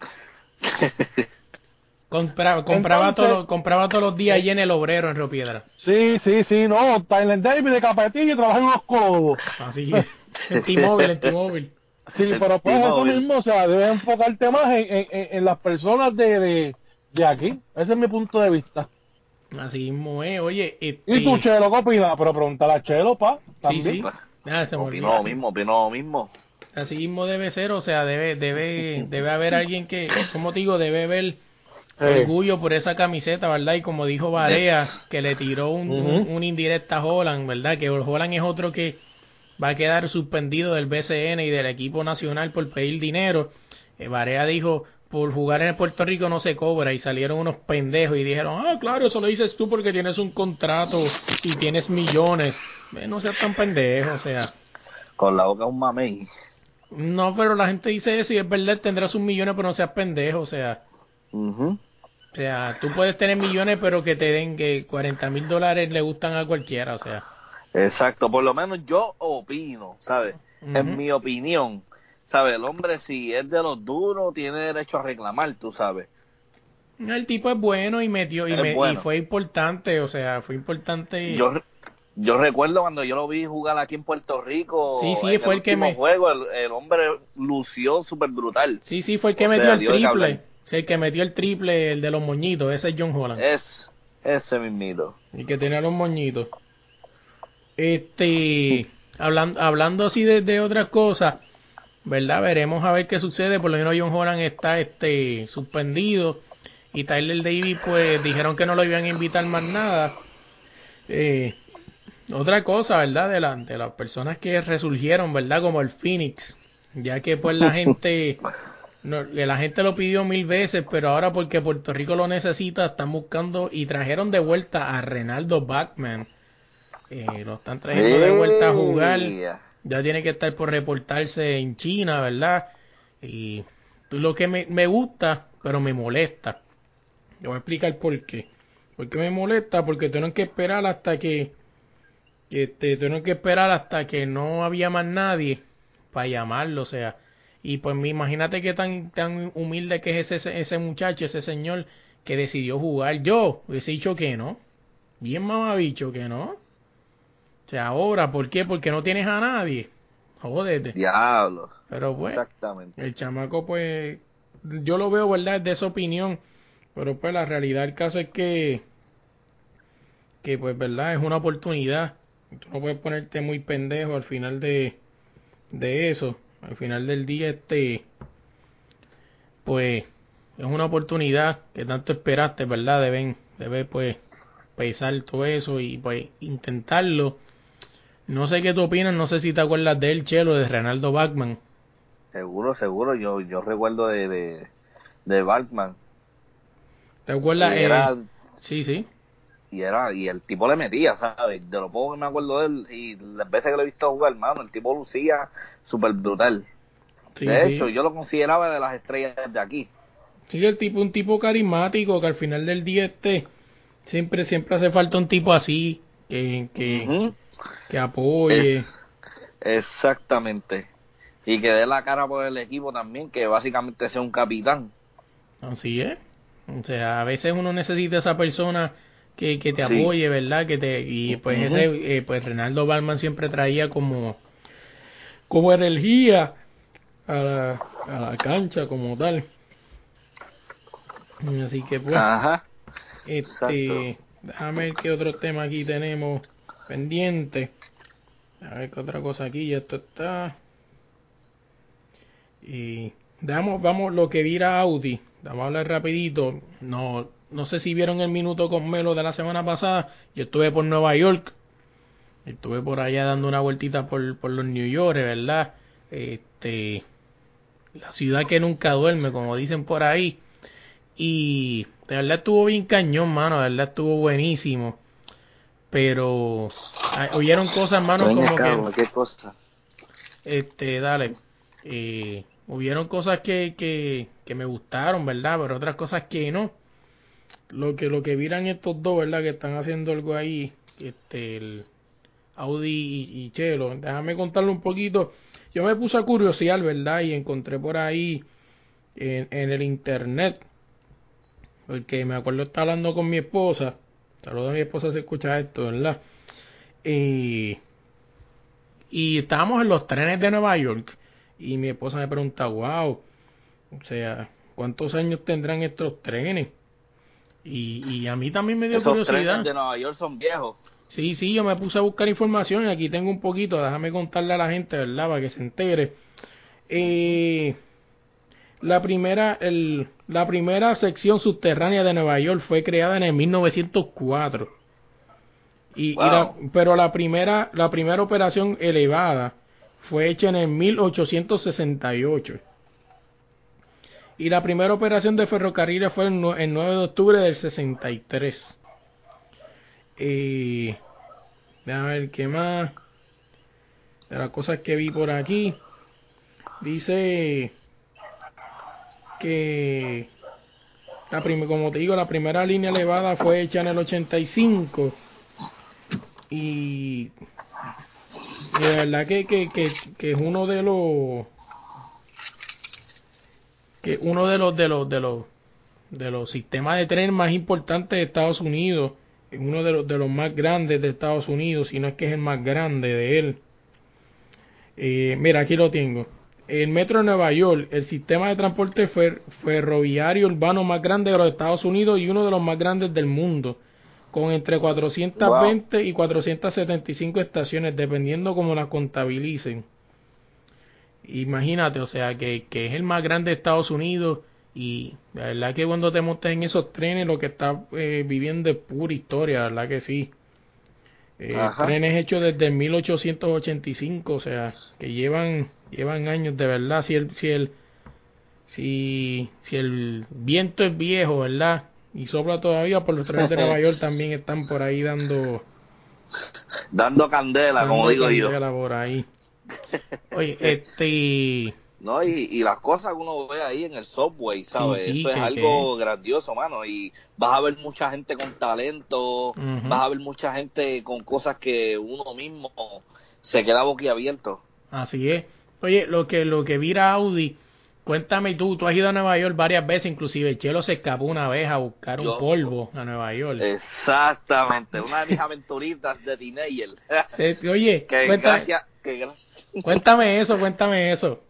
Compraba, compraba, Entonces- compraba todos los días allí en el obrero en Río Piedra. sí, sí, sí, no Tyler Davis de Capetillo y trabaja en los codos Así es. En T-Mobile, en T-Mobile. Sí, El pero pues eso mismo, o sea, debes enfocarte más en, en, en- en las personas de, de, de aquí. Ese es mi punto de vista. Así mismo es. Oye, este... ¿Y tú, Chelo, qué opinas? Pero pregúntale a Chelo, pa. Sí, También. sí. Ah, se me Opino lo mismo, opino lo mismo. Así mismo debe ser, o sea, debe, debe, debe haber alguien que, como te digo, debe haber Eh, orgullo por esa camiseta, ¿verdad? Y como dijo Barea, que le tiró un, un, Ujú. un indirecta a Holland, ¿verdad? Que Holland es otro que va a quedar suspendido del BCN y del equipo nacional por pedir dinero. Eh, Barea dijo, por jugar en Puerto Rico no se cobra y salieron unos pendejos y dijeron, ah, claro, eso lo dices tú porque tienes un contrato y tienes millones. Eh, no seas tan pendejo, o sea. Con la boca un mamey. No, pero la gente dice eso y es verdad, tendrás un millón, pero no seas pendejo, o sea. Ujú. O sea, tú puedes tener millones, pero que te den que 40 mil dólares le gustan a cualquiera, o sea. Exacto, por lo menos yo opino, ¿sabes? En mi opinión, ¿sabes? El hombre si es de los duros tiene derecho a reclamar, tú sabes. El tipo es bueno y metió y, me- y fue importante, o sea, fue importante. Yo yo recuerdo cuando yo lo vi jugar aquí en Puerto Rico. Sí, sí, en fue el que me- juego, el, el hombre lució súper brutal. Sí, sí, fue el que O metió sea, el triple. Sí, el que metió el triple, el de los moñitos, ese es John Holland. Es ese mismito. El que tenía los moñitos. Este, hablando, hablando así de, de otras cosas, ¿verdad? Veremos a ver qué sucede. Por lo menos John Horan está este suspendido y Tyler Davis pues dijeron que no lo iban a invitar más nada. Eh, otra cosa, ¿verdad? De, las personas que resurgieron, ¿verdad? Como el Phoenix, ya que pues la gente, la gente lo pidió mil veces, pero ahora porque Puerto Rico lo necesita, están buscando y trajeron de vuelta a Renaldo Bachman. Eh, lo están trayendo de vuelta a jugar. Ya tiene que estar por reportarse en China, ¿verdad? Y lo que me, me gusta, pero me molesta. Yo voy a explicar por qué. Porque me molesta, porque tengo que esperar hasta que este, tuvieron que esperar hasta que no había más nadie para llamarlo, o sea, y pues imagínate que tan, tan humilde que es ese, ese muchacho, ese señor que decidió jugar. Yo hubiese dicho que no, bien mamabicho que no. O sea, ahora, ¿por qué? Porque no tienes a nadie. Jódete. Diablo. Pero pues, Exactamente. el chamaco, pues, yo lo veo, ¿verdad? De esa opinión. Pero pues la realidad del caso es que, que pues, ¿verdad? Es una oportunidad Tú no puedes ponerte muy pendejo al final de, de eso. Al final del día, este, pues, es una oportunidad que tanto esperaste, ¿verdad? Deben, debe, pues, pesar todo eso y, pues, intentarlo. No sé qué tú opinas, no sé si te acuerdas de él, Chelo, de Renaldo Bachman. Seguro, seguro, yo, yo recuerdo de, de, de Bachman. ¿Te acuerdas? Era... sí, sí y era y el tipo le metía, ¿sabes? De lo poco que me acuerdo de él y las veces que lo he visto jugar, hermano, el tipo lucía súper brutal. de hecho, yo lo consideraba de las estrellas de aquí. Sí, el tipo, un tipo carismático que al final del día este, siempre, siempre hace falta un tipo así, que, que, que apoye. exactamente. Y que dé la cara por el equipo también, que básicamente sea un capitán. Así es. O sea, a veces uno necesita esa persona que, que te apoye, ¿verdad? Que te y pues ese eh, pues Renaldo Balman siempre traía como como energía a la, a la cancha como tal. Así que pues Ajá. este déjame ver qué otro tema aquí tenemos pendiente. A ver qué otra cosa aquí, ya esto está. Y damos, vamos lo que vira Audi. Vamos a hablar rapidito. No, no sé si vieron el minuto con Melo de la semana pasada. Yo estuve por Nueva York. Estuve por allá dando una vueltita por, por los New York, ¿verdad? Este, la ciudad que nunca duerme, como dicen por ahí. Y de verdad estuvo bien cañón, mano. De verdad estuvo buenísimo. Pero ah, oyeron cosas, mano, como que. ¿Qué cosa? Este, dale. Eh, hubieron cosas que, que, que me gustaron, ¿verdad? Pero otras cosas que no lo que lo que miran estos dos, ¿verdad? Que están haciendo algo ahí, este, el Audi y, Chelo. Déjame contarle un poquito. Yo me puse a curiosidad, ¿verdad? Y encontré por ahí en, en el internet, porque me acuerdo estar hablando con mi esposa. Saludos a mi esposa si escucha esto, ¿verdad? Y, y estábamos en los trenes de Nueva York. Y mi esposa me pregunta, wow, o sea, ¿cuántos años tendrán estos trenes? Y, y a mí también me dio Esos curiosidad. de Nueva York son viejos. Sí, sí, yo me puse a buscar información y aquí tengo un poquito, déjame contarle a la gente, ¿verdad? Para que se entere. Eh, la primera el, la primera sección subterránea de Nueva York fue creada en el 1904. Y, y la, pero la primera la primera operación elevada fue hecha en el 1868 y la primera operación de ferrocarriles fue el 9 de octubre del 63. Y déjame ver qué más. De las cosas que vi por aquí. Dice que la como te digo, la primera línea elevada fue hecha en el 85 y de verdad que, que, que, que es uno de los que uno de los de los de los de los sistemas de tren más importantes de Estados Unidos, uno de los de los más grandes de Estados Unidos, si no es que es el más grande de él. Eh, mira, aquí lo tengo. El Metro de Nueva York, el sistema de transporte ferroviario urbano más grande de los Estados Unidos y uno de los más grandes del mundo, con entre 420 y 475 estaciones, dependiendo cómo las contabilicen. imagínate, o sea, que, que es el más grande de Estados Unidos y la verdad que cuando te montas en esos trenes lo que estás eh, viviendo es pura historia, la verdad que sí. Eh, trenes hechos desde 1885, o sea, que llevan llevan años de verdad. Si el si el si, si el viento es viejo, ¿verdad? Y sopla todavía, por los trenes de Nueva York también están por ahí dando dando candela, como digo candela yo. por ahí. Oye, este no, y, y las cosas que uno ve ahí en el subway, ¿sabes? Eso es algo grandioso, mano. Y vas a ver mucha gente con talento, vas a ver mucha gente con cosas que uno mismo se queda boquiabierto. Así es. Oye, lo que lo que vira Audi, cuéntame tú, tú has ido a Nueva York varias veces, inclusive el Chelo se escapó una vez a buscar un polvo a Nueva York. Exactamente, una de mis aventuritas de teenager. oye, cuéntame eso, cuéntame eso.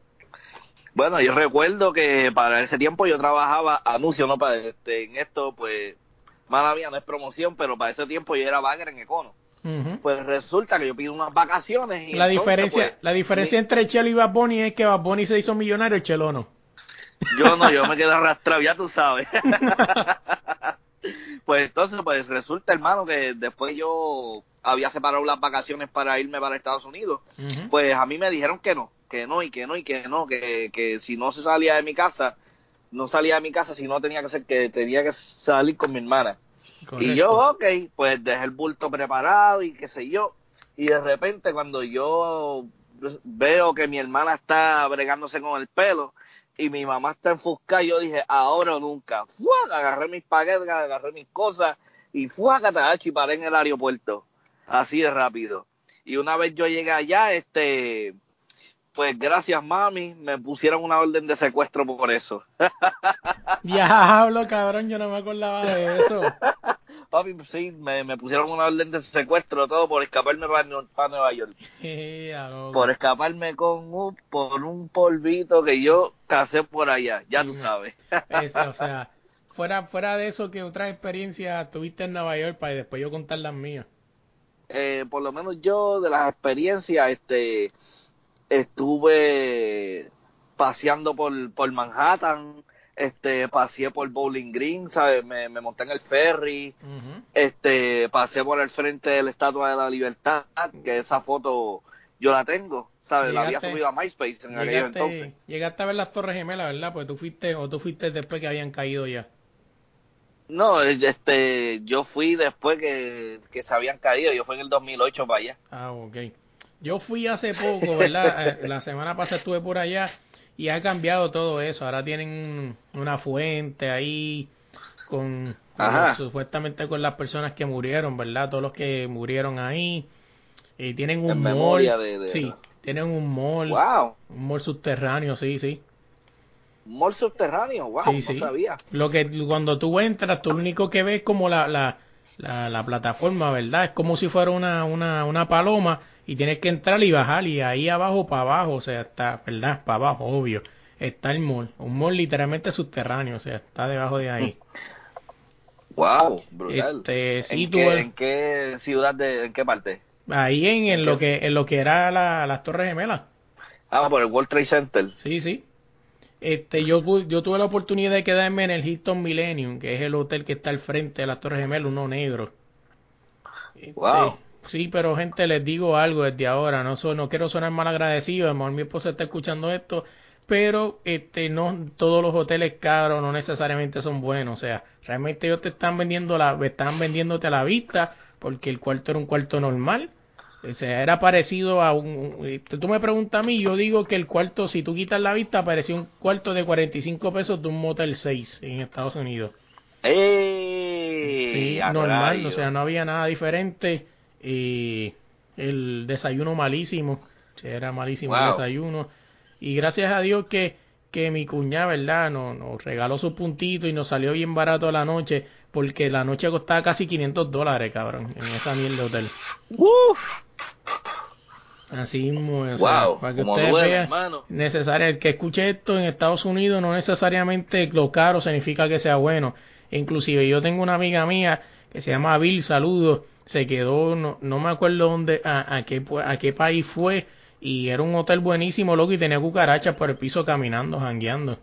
Bueno, yo recuerdo que para ese tiempo yo trabajaba anuncio, ¿no? Para este, en esto, pues, mala mía, no es promoción, pero para ese tiempo yo era bagger en Econo. Pues resulta que yo pido unas vacaciones y la diferencia pues, la diferencia entre Chelo y Bad Bunny es que Bad Bunny se hizo millonario y Chelo no. Yo no, yo me quedé arrastrado, ya tú sabes. pues entonces, pues resulta, hermano, que después yo había separado las vacaciones para irme para Estados Unidos. Pues a mí me dijeron que no, que no y que no y que no, que, que si no se salía de mi casa, no salía de mi casa si no tenía que ser que tenía que salir con mi hermana. Y yo, ok, pues dejé el bulto preparado y qué sé yo. Y de repente cuando yo veo que mi hermana está bregándose con el pelo y mi mamá está enfuscada, yo dije, ahora o nunca. Agarré mis paquetes, agarré mis cosas y fuácata, y paré en el aeropuerto. Así de rápido. Y una vez yo llegué allá, este, pues gracias mami, me pusieron una orden de secuestro por eso. Diablo, cabrón, yo no me acordaba de eso. Papi, sí, me, me pusieron una orden de secuestro todo por escaparme para, Nueva York. por escaparme con un, por un polvito que yo casé por allá, ya tú sabes. o sea, fuera, fuera de eso, que otra experiencia tuviste en Nueva York para después yo contar las mías? Eh, por lo menos yo de las experiencias, este estuve paseando por, por Manhattan, este, pasé por Bowling Green, ¿sabes? Me, me monté en el ferry, este, pasé por el frente de la Estatua de la Libertad, que esa foto yo la tengo, ¿sabes? la había subido a MySpace en aquel entonces. Llegaste a ver las Torres Gemelas, ¿verdad? Pues tú fuiste, o tú fuiste después que habían caído ya. No, este, yo fui después que, que se habían caído, yo fui en el 2008 para allá. Ah, ok. Yo fui hace poco, ¿verdad? Eh, la semana pasada estuve por allá y ha cambiado todo eso. Ahora tienen una fuente ahí con, supuestamente con las personas que murieron, ¿verdad? Todos los que murieron ahí. Y tienen un mall. De, sí, tienen un mall. Wow. Un mall subterráneo, sí, sí. Un mall subterráneo, wow, no sabía. Lo que cuando tú entras, tú lo único que ves como la, la, la, la plataforma, ¿verdad? Es como si fuera una, una, una paloma y tienes que entrar y bajar y ahí abajo para abajo, o sea, está, ¿verdad? Para abajo, obvio, está el mall, un mall literalmente subterráneo, o sea, está debajo de ahí. Wow, brutal. Este, sí, ¿En, qué, ¿En qué ciudad, de, en qué parte? Ahí en, en lo que en lo que era la, las Torres Gemelas. Ah, por el World Trade Center. Sí, sí. Este, yo, yo tuve la oportunidad de quedarme en el Hilton Millennium, que es el hotel que está al frente de las Torres Gemelas, uno negro. wow. Este, Sí, pero gente, les digo algo desde ahora, no, no quiero sonar mal agradecido, a mi esposa está escuchando esto, pero este no todos los hoteles caros no necesariamente son buenos, o sea, realmente ellos te están vendiendo la están vendiéndote a la vista porque el cuarto era un cuarto normal. O sea, era parecido a un... Tú me preguntas a mí, yo digo que el cuarto, si tú quitas la vista, parecía un cuarto de 45 pesos de un Motel 6 en Estados Unidos. ¡Ey! normal, o sea, no había nada diferente y el desayuno malísimo, era malísimo el desayuno. Y gracias a Dios que, que mi cuñada, ¿verdad? Nos, nos regaló su puntito y nos salió bien barato la noche, porque la noche costaba casi 500 dólares, cabrón, en esa mierda de hotel. Así mismo, para que ustedes vean, necesario, el que escuche esto en Estados Unidos no necesariamente lo caro significa que sea bueno. Inclusive yo tengo una amiga mía que se llama Bill, saludos, se quedó, no, no me acuerdo dónde, a, a, qué, a qué país fue, Y era un hotel buenísimo, loco, y tenía cucarachas por el piso caminando, jangueando.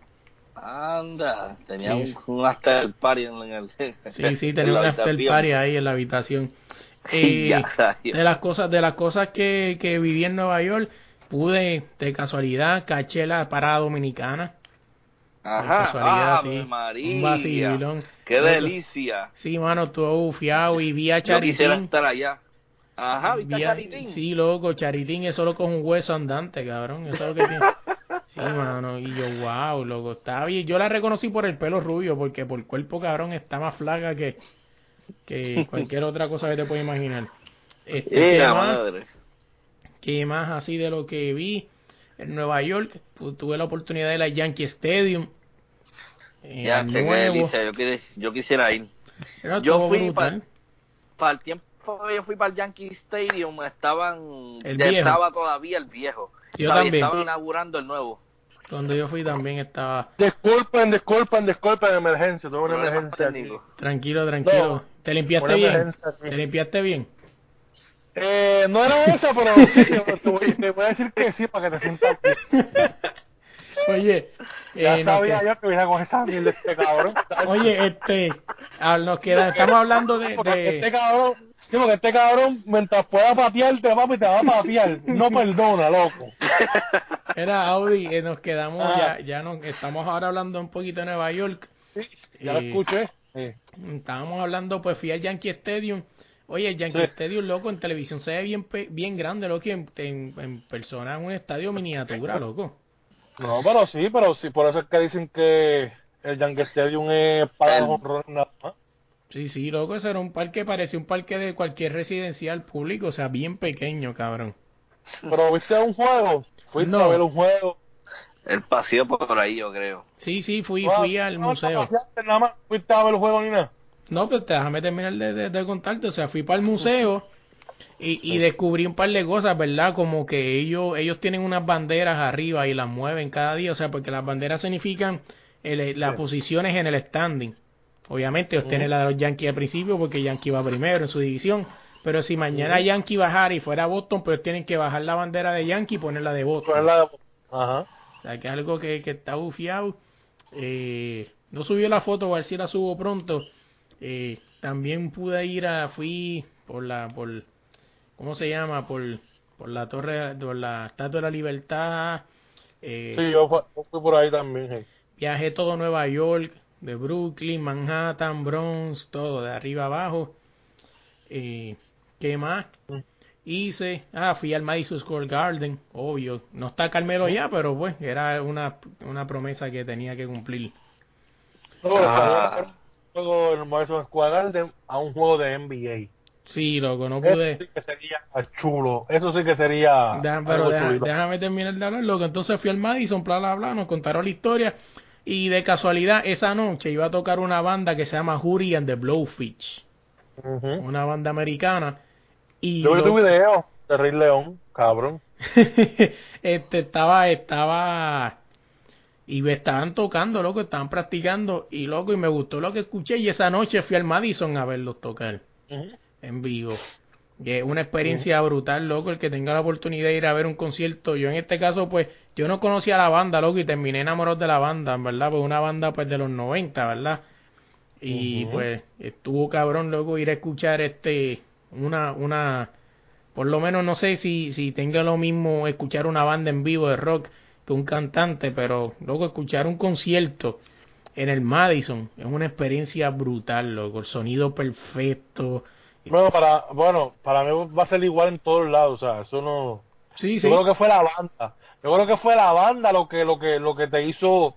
Anda, tenía un, after party en el... Sí, sí, tenía un after party ahí en la habitación. Eh, de las cosas de las cosas que, que viví en Nueva York, pude, de casualidad, caché la parada dominicana. Ajá, casualidad, sí. María, un vacilón. Qué delicia. Sí, mano, estuvo bufiado y vi a Charitín. Yo quisiera estar allá. Ajá, ¿viste Charitín? Sí, loco, Charitín es solo con un hueso andante, cabrón. Eso es lo que tiene. Sí, mano, y yo, wow, loco, está bien. Yo la reconocí por el pelo rubio, porque por el cuerpo, cabrón, está más flaca que, que cualquier otra cosa que te puedas imaginar. Este, ¿qué, más, madre. ¿Qué más así de lo que vi? En Nueva York pues, tuve la oportunidad de la Yankee Stadium. Eh, ya, nuevo. Yo, yo, quisiera ir. yo fui para, el tiempo yo fui para el Yankee Stadium, estaban, el estaba todavía el viejo. Yo también. Estaban inaugurando el nuevo. Cuando yo fui también estaba. Disculpen, disculpen, disculpen, emergencia, tuve una emergencia. Tranquilo, tranquilo. ¿Te limpiaste bien? ¿Te limpiaste bien? Eh, no era esa, pero sí, te voy, te voy, a decir que sí para que te sientas bien. Oye, ya eh, sabía yo que venía con esa mierda este cabrón. Oye, este, nos queda, estamos hablando de, de... Este cabrón, Sí, porque este cabrón, mientras pueda patearte, papi, te va a patear. No perdona, loco. Era Audi, eh, nos quedamos, ya, ya nos, estamos ahora hablando un poquito de Nueva York. Sí, ya lo escuché. Estábamos hablando, pues fui al Yankee Stadium. Oye, el Yankee Stadium, loco, en televisión se ve bien, bien grande, loco, en, en, persona es un estadio miniatura, loco. No, pero sí, pero sí, por eso es que dicen que el Yankee Stadium es para los nada más. Sí, sí, loco, eso era un parque, parecía un parque de cualquier residencial público, o sea, bien pequeño, cabrón. ¿Pero viste un juego? ¿Fuiste no. a ver un juego? El paseo por ahí, yo creo. Sí, sí, fui, fui al museo. nada más fuiste a ver el juego ni nada? No, pues déjame terminar de, de, contarte, o sea, fui para el museo y, y descubrí un par de cosas, ¿verdad? Como que ellos ellos tienen unas banderas arriba y las mueven cada día, o sea, porque las banderas significan el, las posiciones en el standing. Obviamente ellos tienen la de los Yankees al principio porque Yankee va primero en su división. Pero si mañana Yankee bajara y fuera Boston, pues tienen que bajar la bandera de Yankee y ponerla de Boston. Ajá. O sea, que es algo que, que está bufiado. Eh, no subió la foto, a ver si la subo pronto. Eh, también pude ir a, fui por la, por, ¿cómo se llama? Por, por la torre, por la Estatua de la Libertad. Eh, sí, yo fui por ahí también. Viajé todo Nueva York, de Brooklyn, Manhattan, Bronx, todo de arriba abajo. Eh, ¿Qué más? Mm. Hice, ah, fui al Madison Square Garden, obvio. No está Carmelo ya, pero pues era una, una promesa que tenía que cumplir. ah. juego en Madison Square Garden a un juego de NBA. Sí, loco, no pude. Eso sí que sería chulo. Eso sí que sería. pero déjame terminar de hablar, loco. Entonces fui al Madison, bla, bla, bla. Nos contaron la historia. Y de casualidad, esa noche iba a tocar una banda que se llama Jury and the Blowfish. Una banda americana. Y Yo vi tu video de Rey León, cabrón. este estaba, estaba. Y me estaban tocando, loco, estaban practicando. Y loco, y me gustó lo que escuché. Y esa noche fui al Madison a verlos tocar. En vivo. Y es una experiencia brutal, loco, el que tenga la oportunidad de ir a ver un concierto. Yo en este caso, pues, yo no conocía la banda, loco, y terminé enamorado de la banda, ¿verdad? Pues una banda, pues, de los 90, ¿verdad? Y, pues, estuvo cabrón, loco, ir a escuchar este, una, una, por lo menos no sé si, si tenga lo mismo escuchar una banda en vivo de rock que un cantante, pero, loco, escuchar un concierto en el Madison es una experiencia brutal, loco, el sonido perfecto, bueno, para, bueno, para mí va a ser igual en todos lados, o sea, eso no... Sí, sí. Yo creo que fue la banda. Yo creo que fue la banda lo que, lo que, lo que te hizo...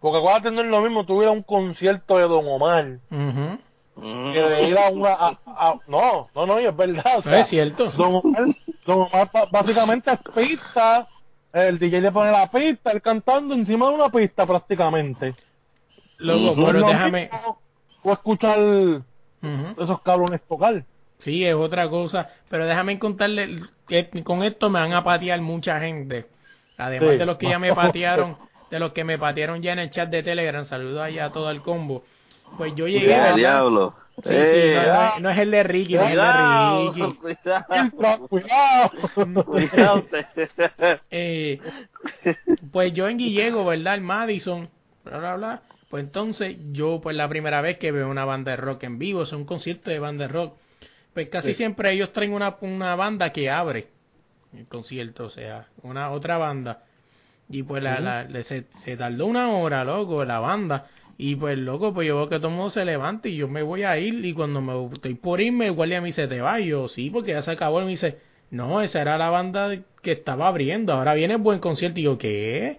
Porque acuérdate, no es lo mismo, tuviera un concierto de Don Omar. Que de ir a una... no, no, no, es verdad. O sea, es cierto. Don Omar, Don Omar básicamente es pista, el DJ le pone la pista, él cantando encima de una pista prácticamente. Luego, pero déjame... O escuchar esos cabrones tocar. Sí, es otra cosa. Pero déjame contarle que con esto me van a patear mucha gente. Además de los que ya me patearon, de los que me patearon ya en el chat de Telegram. Saludos allá a todo el combo. Pues yo llegué, ¿verdad? diablo. Sí, sí, Eh, no, no es el de Ricky, no es el de Cuidado, Ricky. cuidado, Cuidado. cuidado. Eh, pues yo en Guillego, ¿verdad? El Madison, bla, bla, bla. Pues entonces yo, pues la primera vez que veo una banda de rock en vivo, es un concierto de banda de rock. Pues casi Sí. siempre ellos traen una, una banda que abre el concierto, o sea, una otra banda. Y pues la, la- se tardó una hora, loco, la banda. Y pues, loco, pues yo veo que todo el mundo se levanta y yo me voy a ir. Y cuando me estoy por irme, el guardia me dice, ¿te vas? Y yo, sí, porque ya se acabó. Y me dice, no, esa era la banda que estaba abriendo. Ahora viene el buen concierto. Y yo, ¿qué?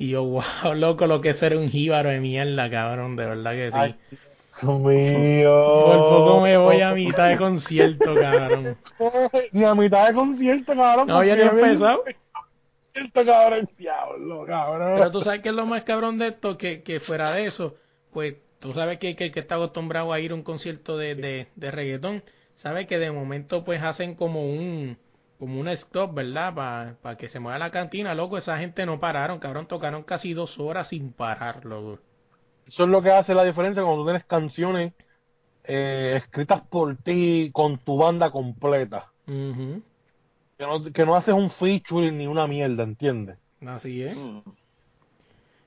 Y yo, wow, loco, lo que es ser un jíbaro de mierda, cabrón, de verdad que sí. Ay, Dios mío. Por poco me voy a mitad de concierto, cabrón. Ni a mitad de concierto, cabrón. No había ni había empezado. Concierto, cabrón, diablo, cabrón. Pero tú sabes que es lo más cabrón de esto, que, que fuera de eso, pues tú sabes que, que el que está acostumbrado a ir a un concierto de, de, de reggaetón, sabe que de momento pues hacen como un como un stop, ¿verdad? Para que se mueva la cantina, loco, esa gente no pararon, cabrón, tocaron casi dos horas sin parar, loco. Eso es lo que hace la diferencia cuando tú tienes canciones eh, escritas por ti con tu banda completa. Que no, que no haces un featuring ni una mierda, ¿entiendes? Así es. Mm.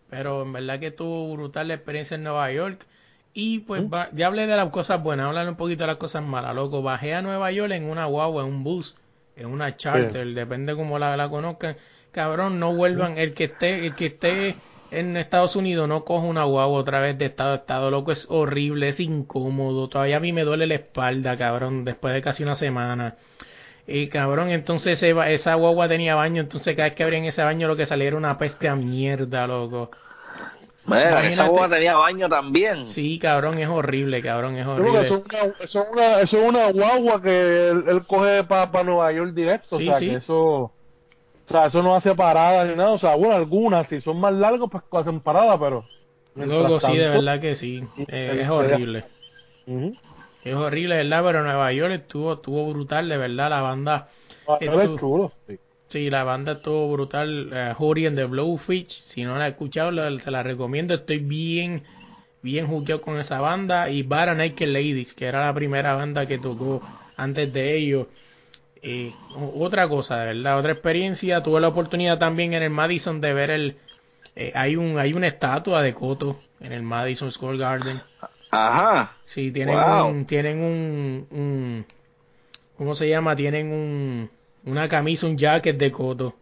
Pero en verdad que tuvo brutal la experiencia en Nueva York. Y pues ¿Mm? va- ya hablé de las cosas buenas, hablar un poquito de las cosas malas, loco. Bajé a Nueva York en una guagua, en un bus, en una charter, depende cómo la, la conozcan. Cabrón, no vuelvan, el que esté, el que esté en Estados Unidos no coja una guagua otra vez de estado a estado, loco, es horrible, es incómodo. Todavía a mí me duele la espalda, cabrón, después de casi una semana. Y cabrón, entonces esa guagua tenía baño, entonces cada vez que abrían ese baño lo que salía era una peste a mierda, loco. Imagínate. esa boba tenía baño también. Sí, cabrón, es horrible, cabrón, es horrible. eso es una, eso es una, eso es una guagua que él, él coge para Nueva York directo. Sí, o sea, sí. que eso. O sea, eso no hace parada ni nada. O sea, bueno, algunas, si son más largos, pues hacen parada, pero. Loco, sí, de verdad que sí. Eh, es horrible. Ujú. Es horrible, ¿verdad? Pero Nueva York estuvo, estuvo brutal, de verdad, la banda. Ah, Esto- él es chulo, sí. Sí, la banda estuvo brutal. And the Blowfish, si no la he escuchado, la- se la recomiendo. Estoy bien, bien jugueado con esa banda. Y Bara Naked Ladies, que era la primera banda que tocó antes de ellos. Eh, otra cosa, de verdad, otra experiencia. Tuve la oportunidad también en el Madison de ver el. eh, hay un hay una estatua de Coto en el Madison Square Garden. Ajá. Sí, tienen Wow. un, tienen un, un, ¿cómo se llama? Tienen un, una camisa, un jacket de Coto.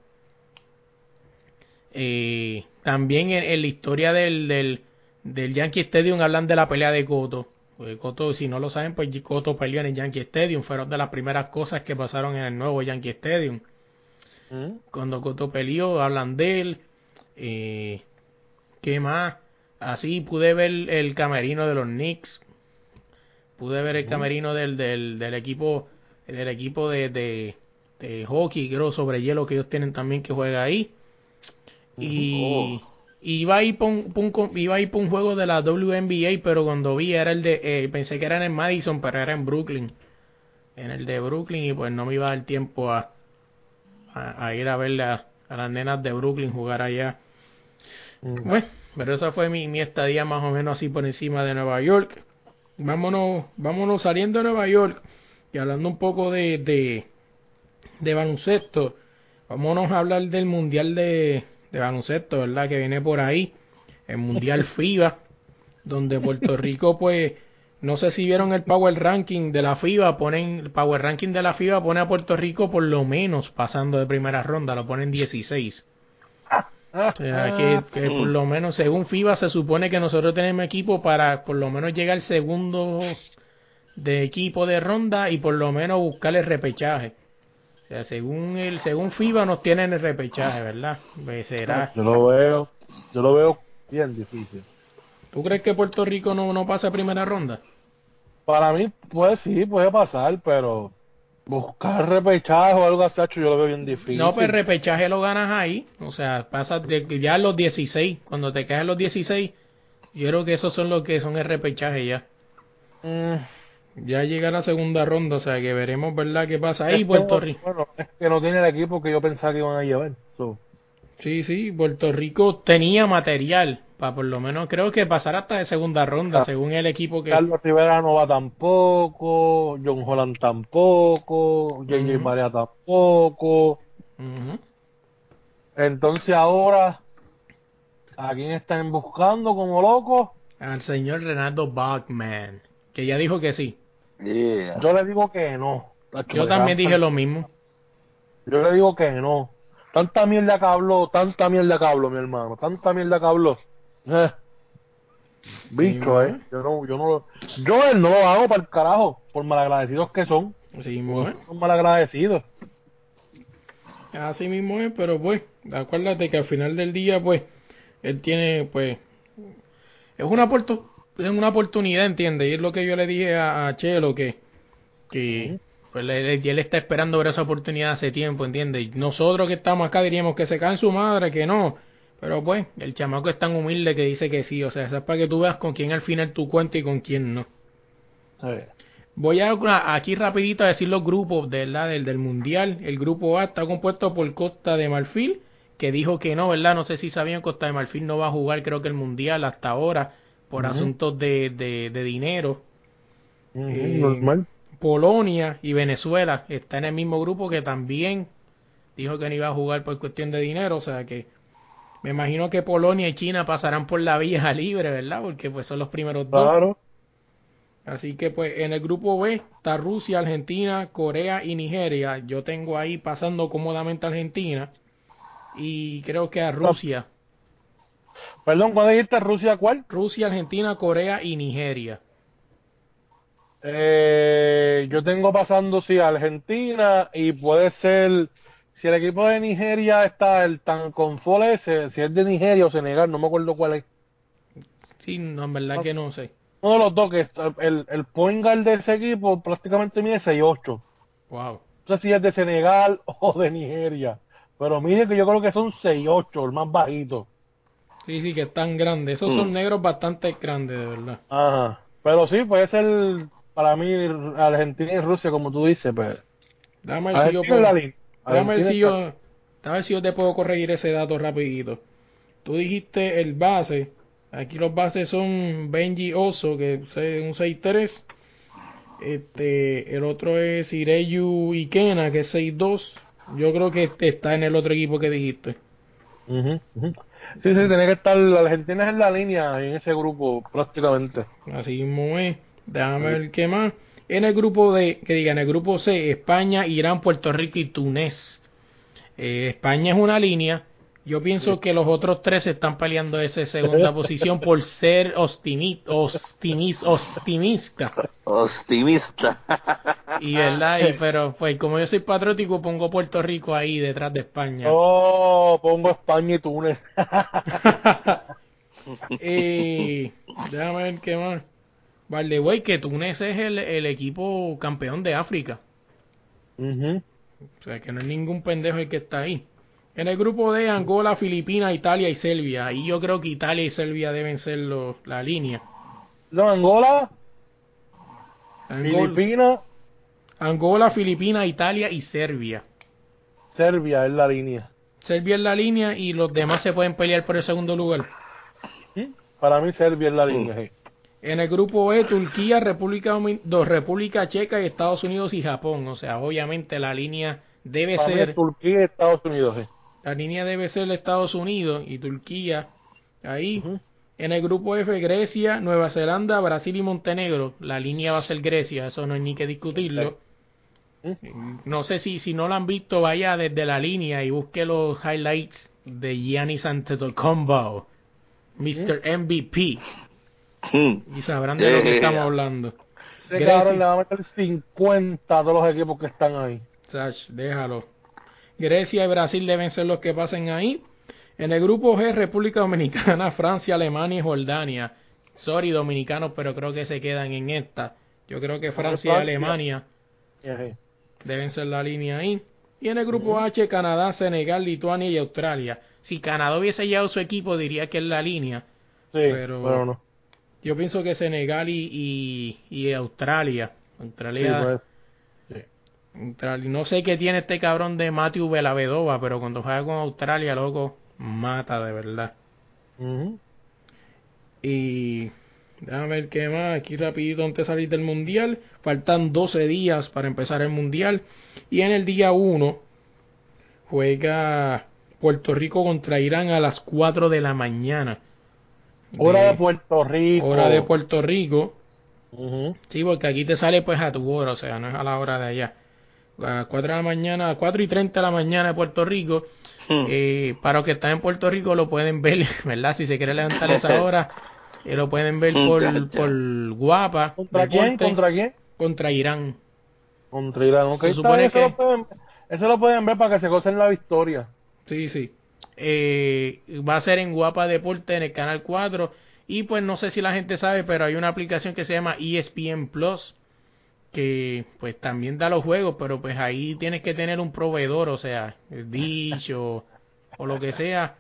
Eh, también en, en la historia del, del, del Yankee Stadium hablan de la pelea de Coto. Pues Coto, si no lo saben, pues Coto peleó en el Yankee Stadium. Fueron de las primeras cosas que pasaron en el nuevo Yankee Stadium. Ujú. Cuando Coto peleó, hablan de él. Eh, ¿Qué más? Así pude ver el camerino de los Knicks. Pude ver el camerino del, del, del equipo del equipo de, de, de hockey, creo, sobre hielo que ellos tienen también que juega ahí. Y, Oh. y iba a ir por un, por un co- iba a ir por un juego de la WNBA, pero cuando vi era el de, eh, pensé que era en el Madison, pero era en Brooklyn. En el de Brooklyn y pues no me iba a dar tiempo a, a, a ir a ver a, a las nenas de Brooklyn jugar allá. Ujú. Bueno, pero esa fue mi, mi estadía más o menos así por encima de Nueva York. Vámonos, vámonos saliendo de Nueva York y hablando un poco de, de, de baloncesto. Vámonos a hablar del Mundial de, de Baloncesto, ¿verdad? Que viene por ahí. El Mundial FIBA, donde Puerto Rico, pues, no sé si vieron el Power Ranking de la FIBA, ponen, el Power Ranking de la FIBA pone a Puerto Rico por lo menos pasando de primera ronda, lo ponen 16. O sea, que, que por lo menos según FIBA se supone que nosotros tenemos equipo para por lo menos llegar al segundo de equipo de ronda y por lo menos buscar el repechaje. O sea, según el según FIBA nos tienen el repechaje, ¿verdad? Pues será. Yo lo veo, yo lo veo bien difícil. ¿Tú crees que Puerto Rico no, no pasa primera ronda? Para mí, pues sí, puede pasar, pero buscar repechaje o algo así, yo lo veo bien difícil. No, pues el repechaje lo ganas ahí. O sea, pasas de, ya a los 16. Cuando te quedas en los 16, yo creo que esos son los que son el repechaje ya. Mm, Ya llega la segunda ronda, o sea que veremos, ¿verdad? ¿Qué pasa ahí, Puerto Rico? Bueno, es que no tiene el equipo que yo pensaba que iban a llevar. so. Sí, sí, Puerto Rico tenía material, para por lo menos creo que pasar hasta de segunda ronda, según el equipo que... Carlos Rivera no va tampoco, John Holland tampoco, JJ María tampoco. Entonces ahora, ¿a quién están buscando como loco? Al señor Renato Bachman, que ya dijo que sí. Yo le digo que no. Yo también dije lo mismo. Yo le digo que no. Tanta mierda que habló, tanta mierda que habló, mi hermano. Tanta mierda que habló. Eh. Bicho, eh. Yo no, yo no Yo él no lo hago para el carajo, por malagradecidos que son. Sí, Son malagradecidos. Así mismo es, pero pues, acuérdate que al final del día, pues, él tiene, pues, es una, es una oportunidad, ¿entiendes? Y es lo que yo le dije a, Chelo, que, que pues, él, está esperando ver esa oportunidad hace tiempo, ¿entiendes? Y nosotros que estamos acá diríamos que se cae en su madre, que no. Pero pues, el chamaco es tan humilde que dice que sí, o sea, es para que tú veas con quién al final tú cuentas y con quién no. A ver. Voy a aquí rapidito a decir los grupos ¿verdad? Del, del Mundial. El grupo A está compuesto por Costa de Marfil, que dijo que no, ¿verdad? No sé si sabían, Costa de Marfil no va a jugar creo que el Mundial hasta ahora por asuntos de, de, dinero. Eh, normal. Polonia y Venezuela está en el mismo grupo que también dijo que no iba a jugar por cuestión de dinero, o sea que me imagino que Polonia y China pasarán por la vía libre, ¿verdad? Porque pues son los primeros dos. Claro. Así que pues en el grupo B está Rusia, Argentina, Corea y Nigeria. Yo tengo ahí pasando cómodamente a Argentina y creo que a Rusia. Perdón, ¿cuál dijiste Rusia cuál? Rusia, Argentina, Corea y Nigeria. Eh, yo tengo pasando sí Argentina y puede ser si el equipo de Nigeria está el tan con ese, si es de Nigeria o Senegal, no me acuerdo cuál es. Sí, no, en verdad que no sé uno de los dos, que el, el point guard de ese equipo prácticamente mide 6'8". Wow. No sé si es de Senegal o de Nigeria. Pero mire que yo creo que son 6'8", el más bajito. Sí, sí, que es tan grande. Esos son mm. negros bastante grandes, de verdad. Ajá. Pero sí, puede ser para mí Argentina y Rusia, como tú dices, pues. Dame ver si yo puedo... Dame ver si yo... ver si yo te puedo corregir ese dato rapidito. Tú dijiste el base Aquí los bases son Benji Oso, que es un 6-3. Este, el otro es Ireyu Ikena, que es 6-2. Yo creo que este está en el otro equipo que dijiste. Sí, sí, tiene que estar. La Argentina en la línea en ese grupo, prácticamente. Así mismo es. Déjame ver qué más. En el grupo de, que diga, en el grupo C, España, Irán, Puerto Rico y Túnez. Eh, España es una línea. Yo pienso que los otros tres están peleando esa segunda posición por ser optimista. optimista. Optimista. Y verdad, y, pero pues como yo soy patriótico, pongo Puerto Rico ahí detrás de España. Oh, pongo España y Túnez. y déjame ver qué más. Vale, güey, que Túnez es el, el equipo campeón de África. O sea, que no es ningún pendejo el que está ahí. En el grupo de Angola, Filipinas, Italia y Serbia. Y yo creo que Italia y Serbia deben ser los, la línea. No, Angola, Filipinas. Angola, Filipinas, Italia y Serbia. Serbia es la línea. Serbia es la línea y los demás se pueden pelear por el segundo lugar. Para mí Serbia es la línea. En el grupo E, Turquía, República, República Checa y Estados Unidos y Japón. O sea, obviamente la línea debe ser... Turquía y Estados Unidos. La línea debe ser Estados Unidos y Turquía. Ahí. En el grupo F, Grecia, Nueva Zelanda, Brasil y Montenegro. La línea va a ser Grecia, eso no hay ni que discutirlo. No sé si, si no lo han visto, vaya desde la línea y busque los highlights de Giannis Antetokounmpo, Mr. MVP. Y sabrán de lo que estamos hablando. Grecia. le va a meter 50 de los equipos que están ahí. déjalo. Grecia y Brasil deben ser los que pasen ahí. En el grupo G, República Dominicana, Francia, Alemania y Jordania. Sorry, dominicanos, pero creo que se quedan en esta. Yo creo que Francia y Alemania deben ser la línea ahí. Y en el grupo H, Canadá, Senegal, Lituania y Australia. Si Canadá hubiese llevado su equipo, diría que es la línea. Sí, pero, no. Yo pienso que Senegal y, y, Australia. Australia pues. No sé qué tiene este cabrón de Matthew Velavedova, pero cuando juega con Australia, loco, mata de verdad. Y déjame ver qué más, aquí rapidito antes de salir del mundial, faltan 12 días para empezar el mundial y en el día 1 juega Puerto Rico contra Irán a las 4 de la mañana. Hora de Puerto Rico. Hora de Puerto Rico. Sí, porque aquí te sale pues a tu hora, o sea, no es a la hora de allá. A 4 de la mañana, a 4 y 30 de la mañana de Puerto Rico. Hmm. Eh, para los que están en Puerto Rico lo pueden ver, ¿verdad? Si se quiere levantar esa hora, eh, lo pueden ver por, por Guapa. ¿Contra quién? ¿Contra quién? Contra Irán. Contra Irán, ok. Se supone eso, lo pueden, eso lo pueden ver para que se gocen la victoria. Sí, sí. Eh, va a ser en Guapa Deporte en el canal 4 y pues no sé si la gente sabe, pero hay una aplicación que se llama ESPN Plus que pues también da los juegos, pero pues ahí tienes que tener un proveedor, o sea, dicho o lo que sea.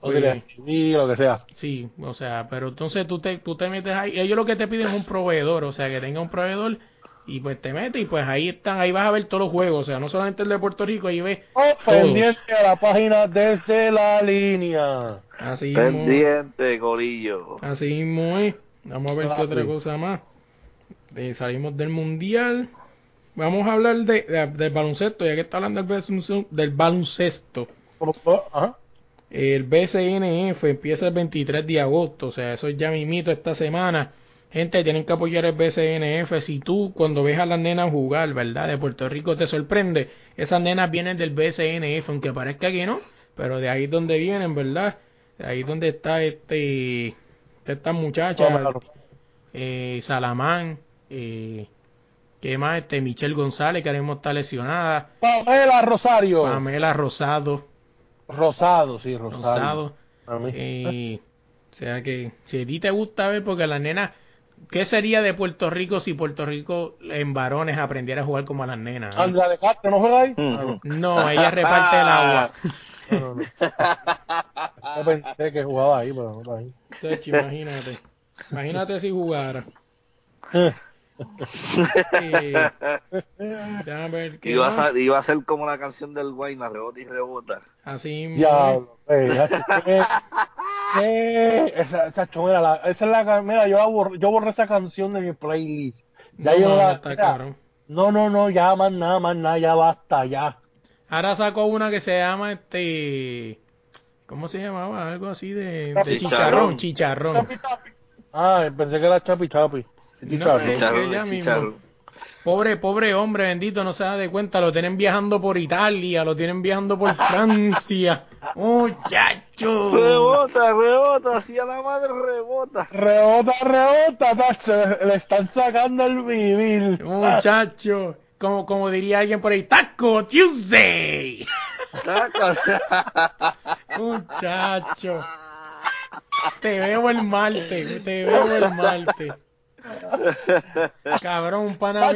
O eh, lo que sea. Sí, o sea, pero entonces tú te, tú te metes ahí, ellos lo que te piden es un proveedor, o sea, que tenga un proveedor y pues te metes y pues ahí están, ahí vas a ver todos los juegos, o sea, no solamente el de Puerto Rico, ahí ves oh, pendiente a la página desde la línea. Así pendiente, gorillo. Así mismo es. Vamos a ver qué otra cosa más. Eh, salimos del mundial. Vamos a hablar de, del baloncesto, ya que está hablando del, del baloncesto. El BCNF empieza el 23 de agosto, o sea, eso es ya mito esta semana. Gente, tienen que apoyar el BCNF. Si tú, cuando ves a las nenas jugar, ¿verdad? De Puerto Rico te sorprende. Esas nenas vienen del BCNF, aunque parezca que no. Pero de ahí es donde vienen, ¿verdad? De ahí es donde está este. Esta muchacha. Eh, Salamán. Eh, ¿Qué más? Este, Michelle González, que ahora mismo está lesionada. Pamela Rosario. Pamela Rosado. Rosado, sí, Rosado. Rosado. Eh, o sea que si a ti te gusta ver, porque las nenas ¿Qué sería de Puerto Rico si Puerto Rico en varones aprendiera a jugar como a las nenas? ¿Andra de Castro no juega ahí? No, ella reparte el agua. No, no, Yo pensé que jugaba ahí, pero no está ahí. imagínate. Imagínate si jugara. Iba, a, iba a ser como la canción del Guayna, rebota y rebota. Así mismo. esa, esa, mira, la, esa es la mira, yo borré, yo borré esa canción de mi playlist. Ya no, yo la, no, no, no, ya más nada, más nada, ya basta, ya. Ahora sacó una que se llama este ¿cómo se llamaba? Algo así de, de chicharrón, chicharrón. Ah, pensé que era chapi chapi. Pobre, pobre hombre, bendito, no se da de cuenta, lo tienen viajando por Italia, lo tienen viajando por Francia. Muchacho. Rebota, rebota, así a la madre rebota. Rebota, rebota, le están sacando el vivir. Muchacho, como, como diría alguien por ahí, Taco Tuesday. Muchacho. Te veo el malte, te veo el malte. Cabrón, un pana.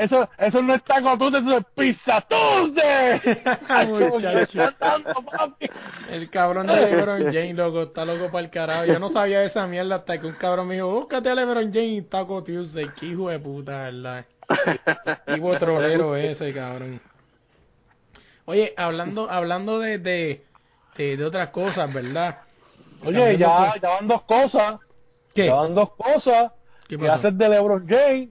Eso, eso no es taco tuesday, eso es pizza tuesday. el cabrón de LeBron James, loco, está loco para el carajo. Yo no sabía de esa mierda hasta que un cabrón me dijo, búscate a LeBron James y Taco Tuesday. Qué hijo de puta, ¿verdad? Tipo trolero ese, cabrón. Oye, hablando, hablando de, de, de, otras cosas, ¿verdad? Oye, ya, ya van dos cosas. ¿Qué? Ya van dos cosas. ¿Qué, haces de LeBron James?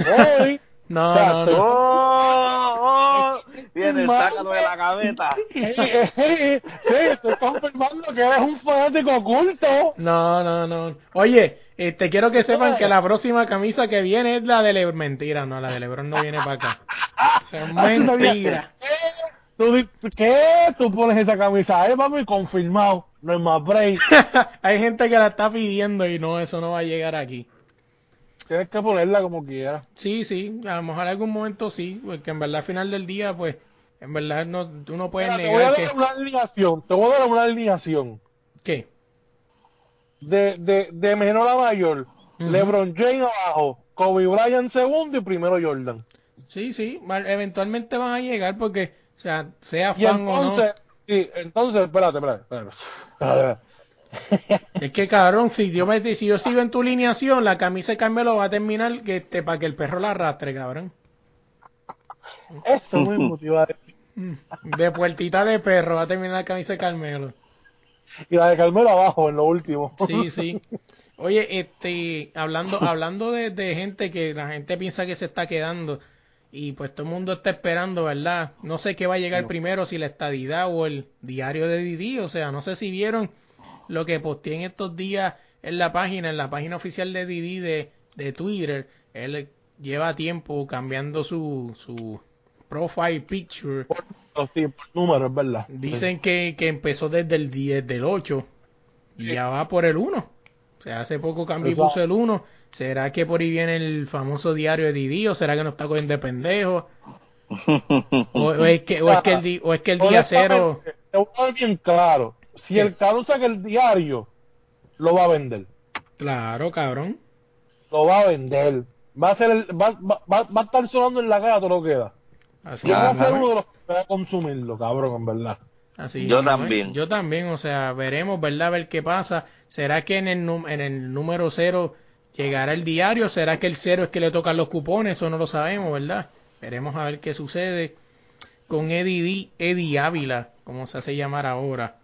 Hoy. no, no, no. Oh, oh, Viene, sácalo de la cabeza. sí, estoy confirmando que eres un fanático oculto. No, no, no. Oye, este, quiero que sepan que la próxima camisa que viene es la de LeBron. Mentira, no, la de LeBron no viene para acá. O mentira. ¿Tú, ¿Qué? Tú pones esa camisa, eh, mami, confirmado. No es más break. Hay gente que la está pidiendo y no, eso no va a llegar aquí. Tienes que ponerla como quieras. Sí, sí, a lo mejor en algún momento sí, porque en verdad al final del día, pues, en verdad no, tú no puedes negar te voy a dar una alineación, te voy a dar una alineación. ¿Qué? De, de, de menor a mayor, LeBron James abajo, Kobe Bryant segundo y primero Jordan. Sí, sí, eventualmente van a llegar porque, o sea, sea fan o no. Sí, entonces, espérate, espérate, espérate. es que cabrón, si yo, me, si yo sigo en tu lineación, la camisa de Carmelo va a terminar que este, para que el perro la arrastre, cabrón. Eso muy motivado. De puertita de perro va a terminar la camisa de Carmelo. y la de Carmelo abajo en lo último. Sí, sí. Oye, este, hablando, hablando de, de gente que la gente piensa que se está quedando y pues todo el mundo está esperando, ¿verdad? No sé qué va a llegar primero, si la estadidad o el diario de Didi, o sea, no sé si vieron lo que posteé en estos días en la página, en la página oficial de Didi de, de Twitter. Él lleva tiempo cambiando su, su profile picture. Por, sí, por número, es verdad. Dicen que, que empezó desde el 10 del 8 y ya va por el 1. O sea, hace poco cambió y puso el 1. ¿Será que por ahí viene el famoso diario de Didi o será que no está cogiendo de pendejo? o, es que, o, es que el, o es que el día cero... Te voy a bien claro. Si ¿Qué? el cabrón saca el diario, lo va a vender. Claro, cabrón. Lo va a vender. Va a ser el, va, va, va, va a estar sonando en la cara todo lo que da. Así Yo voy a ser uno de los que va a consumirlo, cabrón, en verdad. Así Yo ¿eh? también. Yo también, o sea, veremos, ¿verdad? A ver qué pasa. ¿Será que en el, en el número cero llegará el diario? ¿Será que el cero es que le tocan los cupones? Eso no lo sabemos, ¿verdad? Veremos a ver qué sucede con Eddie, D- Eddie Ávila, como se hace llamar ahora.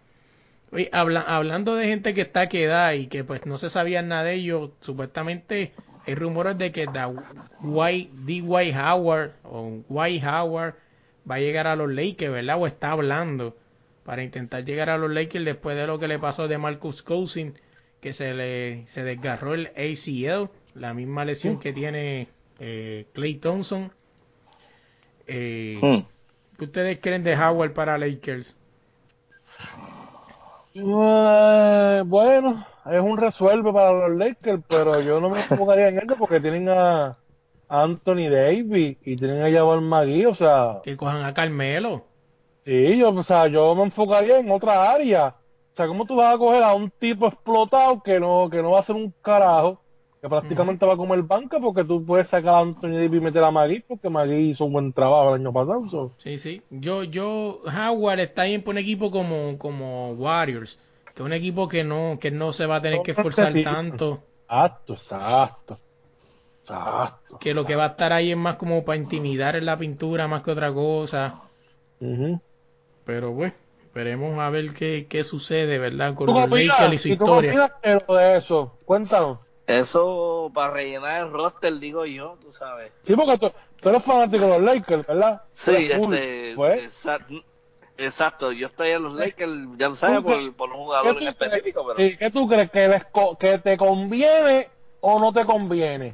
Oye, habla- hablando de gente que está quedada y que pues no se sabía nada de ellos, supuestamente hay rumores de que da- White, D. White Howard o White Howard va a llegar a los Lakers, ¿verdad? O está hablando para intentar llegar a los Lakers después de lo que le pasó de Marcus Cousins, que se le se desgarró el ACL, la misma lesión que tiene eh, Clay Thompson. Eh, Hmm. ¿Qué ustedes creen de Howard para Lakers? Eh, bueno, es un resuelve para los Lakers, pero yo no me enfocaría en eso porque tienen a Anthony Davis y tienen a Jabal Magui, o sea, Que cojan a Carmelo. sí, yo, o sea, yo me enfocaría en otra área. O sea, ¿cómo tú vas a coger a un tipo explotado que no, que no va a hacer un carajo, que prácticamente va a comer banca porque tú puedes sacar a Anthony Davis y meter a Magui porque Magui hizo un buen trabajo el año pasado. so. Sí, sí. Yo, yo, Howard está bien por un equipo como, como Warriors, que es un equipo que no, que no se va a tener que esforzar Sí. tanto, Exacto, exacto. Exacto. que lo que va a estar ahí es más como para intimidar en la pintura más que otra cosa. Ujú. Pero bueno, esperemos a ver qué, qué sucede, ¿verdad? Con ¿Tú qué los? Lakers y su ¿Y tú qué historia. lo de eso? Cuéntanos. Eso para rellenar el roster, digo yo, tú sabes. Sí, porque tú, tú eres fanático de los Lakers, ¿verdad? Sí, este, pues. exa- exacto. Yo estoy en los Lakers, ya lo sabes, ¿Tú qué- por, por un ¿Qué jugador en crees- específico, pero sí, ¿Qué tú crees? ¿Que, les co- ¿Que te conviene o no te conviene?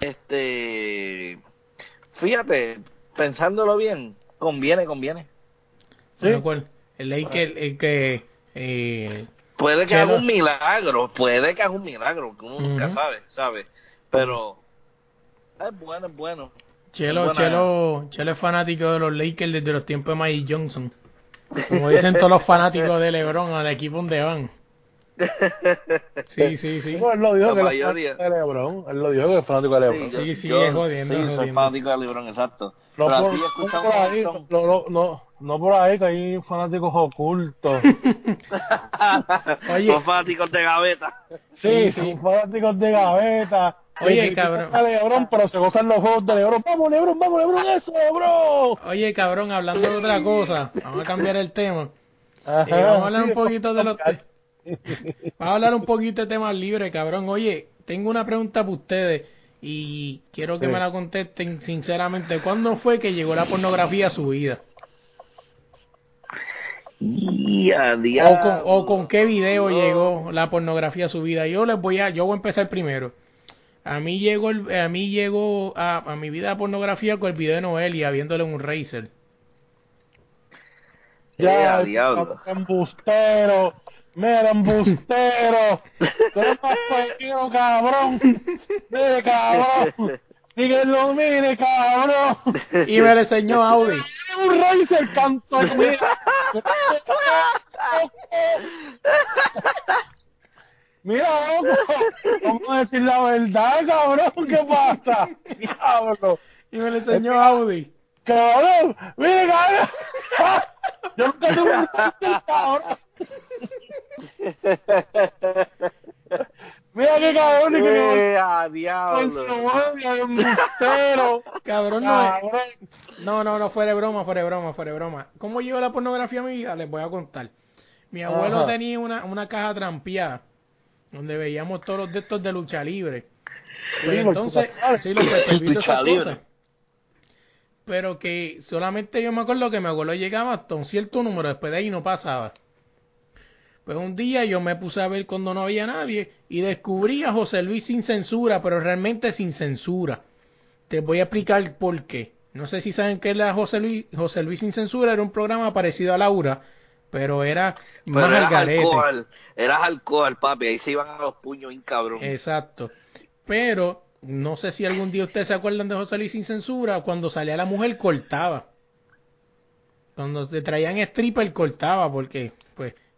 este, fíjate, pensándolo bien, conviene, conviene. Sí. Acuerdo. El Lakers, el que, eh, Puede que haga un milagro, puede que haga un milagro, que uno nunca sabe, ¿sabe? Pero es bueno, es bueno. Chelo, Buena- Chelo, Chelo es fanático de los Lakers desde los tiempos de Magic Johnson. Como dicen todos los fanáticos de LeBron, al equipo donde van. Sí, sí, sí. No, él lo dijo La que es mayoría. fanático de LeBron. Él lo dijo que es fanático de LeBron. yo- Sí, sí, yo es jodiendo, sí, es soy fanático de LeBron, exacto. No, Pero por, así no no, no, no, por ahí, que hay fanáticos ocultos. Oye. Los fanáticos de gaveta. Sí, Sí, sí. son fanáticos de gaveta. Oye, Que cabrón. LeBron, pero se gozan los juegos de LeBron. Vamos, LeBron, vamos, LeBron, eso, LeBron. Oye, cabrón, hablando de otra cosa, vamos a cambiar el tema. Ajá, Eh, vamos a hablar un poquito de los... Vamos a hablar un poquito de temas libres, cabrón. Oye, tengo una pregunta para ustedes y quiero que Sí. me la contesten sinceramente. ¿Cuándo fue que llegó la pornografía a su vida? Y a O con, diablo. o con qué video No. llegó la pornografía a su vida. Yo les voy a, yo voy a empezar primero. A mí llegó, el- a mí llegó a, a mi vida la pornografía con el video de Noelia viéndole un Razer. Eh, a Ya, diablo. embustero. Mira, embustero. Tú cabrón. Mire, cabrón. Díganlo, mire, cabrón. Y me lo enseñó Audi. un Razer, canto. Mira. Mira, loco. Vamos a decir la verdad, cabrón. ¿Qué pasa? Diablo. Y me lo enseñó Audi. Cabrón, mire, cabrón. Yo nunca tuve un cabrón. Mira qué cabrón, y que a con diablo. su. Cabrón, no es. Cabrón. No, no, no, fuera de broma, fuera de broma, fuera de broma. ¿Cómo llegó la pornografía a mi vida? Les voy a contar. Mi abuelo Ajá. tenía una, una caja trampeada donde veíamos todos los de estos de lucha libre. Pues Sí, los entonces, sí, los Lucha libre. cosas. Pero que solamente yo me acuerdo que mi abuelo llegaba hasta un cierto número, después de ahí no pasaba. Pues un día yo me puse a ver cuando no había nadie y descubrí a José Luis sin censura, pero realmente sin censura. Te voy a explicar por qué. No sé si saben qué era José Luis. José Luis sin censura era un programa parecido a Laura, pero era Pero más al eras garete. alcohol, eras alcohol, papi, ahí se iban a los puños bien cabrón. Exacto. Pero no sé si algún día ustedes se acuerdan de José Luis sin censura, cuando salía la mujer cortaba. Cuando se traían stripper cortaba, porque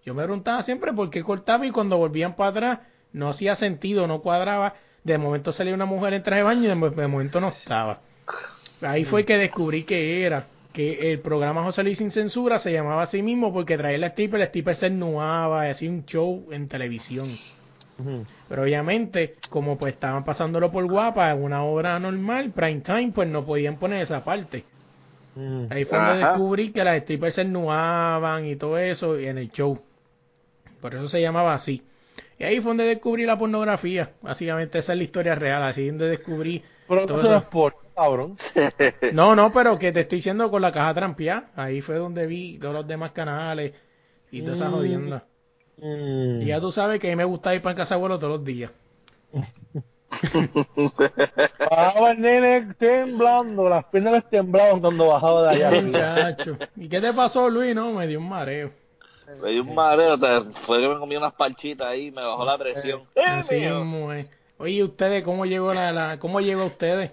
yo me preguntaba siempre por qué cortaba y cuando volvían para atrás no hacía sentido, no cuadraba. De momento salía una mujer en traje de baño y de de momento no estaba. Ahí fue que descubrí que era que el programa José Luis sin censura se llamaba así mismo porque traía la stripper, la stripper se ennuaba y hacía un show en televisión. Pero obviamente, como pues estaban pasándolo por guapa, en una obra normal, prime time, pues no podían poner esa parte. Ahí fue donde descubrí que las strippers se ennuaban y todo eso y en el show. Por eso se llamaba así. Y ahí fue donde descubrí la pornografía. Básicamente esa es la historia real. Así donde descubrí Pero todo eso es por cabrón. No, no, pero que te estoy diciendo con la caja trampeada. Ahí fue donde vi todos los demás canales y todas esas Mm. jodiendas. Mm. Y ya tú sabes que a mí me gusta ir para casa abuelo todos los días. Bajaba el nene temblando, las piernas les temblaban cuando bajaba de allá. Muchacho. ¿Y qué te pasó, Luis? No, me dio un mareo. Me dio un mareo, fue que me comí unas parchitas ahí, me bajó la presión. ¡Eh, Así mismo es. Oye, ¿ustedes cómo llegó la, la cómo llegó ustedes?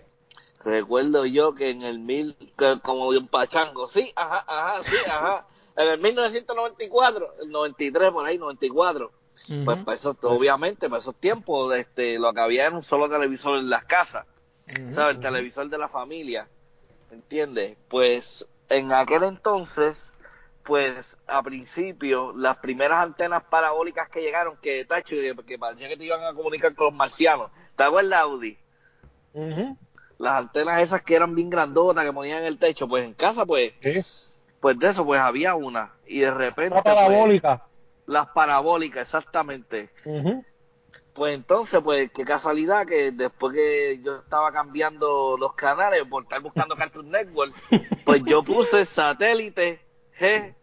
Recuerdo yo que en el mil, que como un pachango, sí, ajá, ajá, sí, ajá. En el 1994, el 93 por ahí, 94. Ujú. Pues para eso, obviamente, para esos tiempos, este, lo que había era un solo televisor en las casas, Ujú. ¿sabes? El televisor de la familia, ¿entiendes? Pues en aquel entonces, pues a principio, las primeras antenas parabólicas que llegaron, que tacho, que, que parecía que te iban a comunicar con los marcianos, ¿te acuerdas, Audi? Las antenas esas que eran bien grandotas, que ponían en el techo, pues en casa, pues, Sí. pues de eso, pues había una, y de repente, Una pues, parabólica. las parabólicas, exactamente. Pues entonces, pues qué casualidad que después que yo estaba cambiando los canales por estar buscando Cartoon Network, pues yo puse satélite G,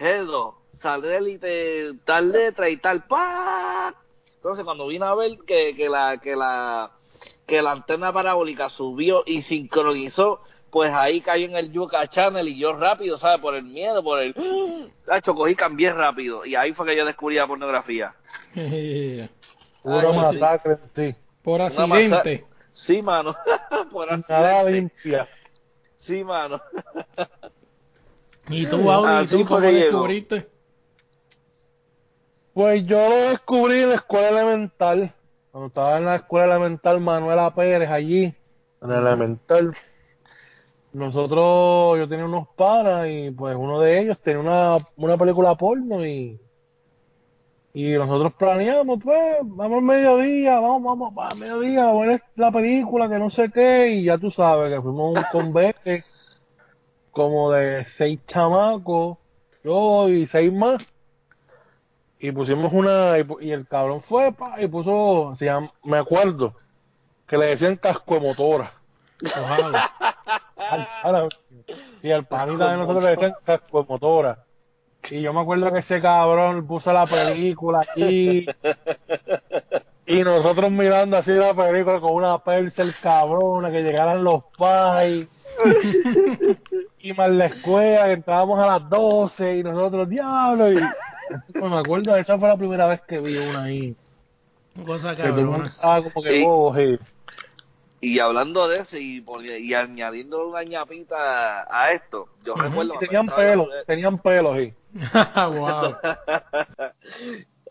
G2, satélite tal letra y tal pa. Entonces cuando vine a ver que, que la que la que la antena parabólica subió y sincronizó, pues ahí cayó en el Yuca Channel y yo rápido, ¿sabes? Por el miedo, por el... Tacho, cogí, cambié rápido y ahí fue que yo descubrí la pornografía. Sí. masacre, sí. Por accidente. Sí, mano. Por Nada accidente. limpia. Sí, mano. ¿Y tú, Audi, Así tú cómo llegó. descubriste? Pues yo lo descubrí en la escuela elemental. Cuando estaba en la escuela elemental Manuela Pérez allí, en el elemental. Nosotros, yo tenía unos panas y pues uno de ellos tenía una, una película porno y y nosotros planeamos, pues, vamos al mediodía, vamos, vamos, para el mediodía a ver la película, que no sé qué, y ya tú sabes que fuimos a un convete como de seis chamacos, yo y seis más, y pusimos una, y, y el cabrón fue, pa, y puso, se me acuerdo, que le decían casco de motora. Y el panita de nosotros le decían casco de motora. Y yo me acuerdo que ese cabrón puso la película aquí. Y nosotros mirando así la película con una percel cabrona, que llegaran los pais. Y más la escuela, que entrábamos a las 12 y nosotros, diablo. Y, pues me acuerdo, esa fue la primera vez que vi una ahí. Cosa estaba como que bobo, sí. Y hablando de eso y, y añadiendo una ñapita a esto, yo recuerdo... Tenían pelos, tenían pelos, sí. wow.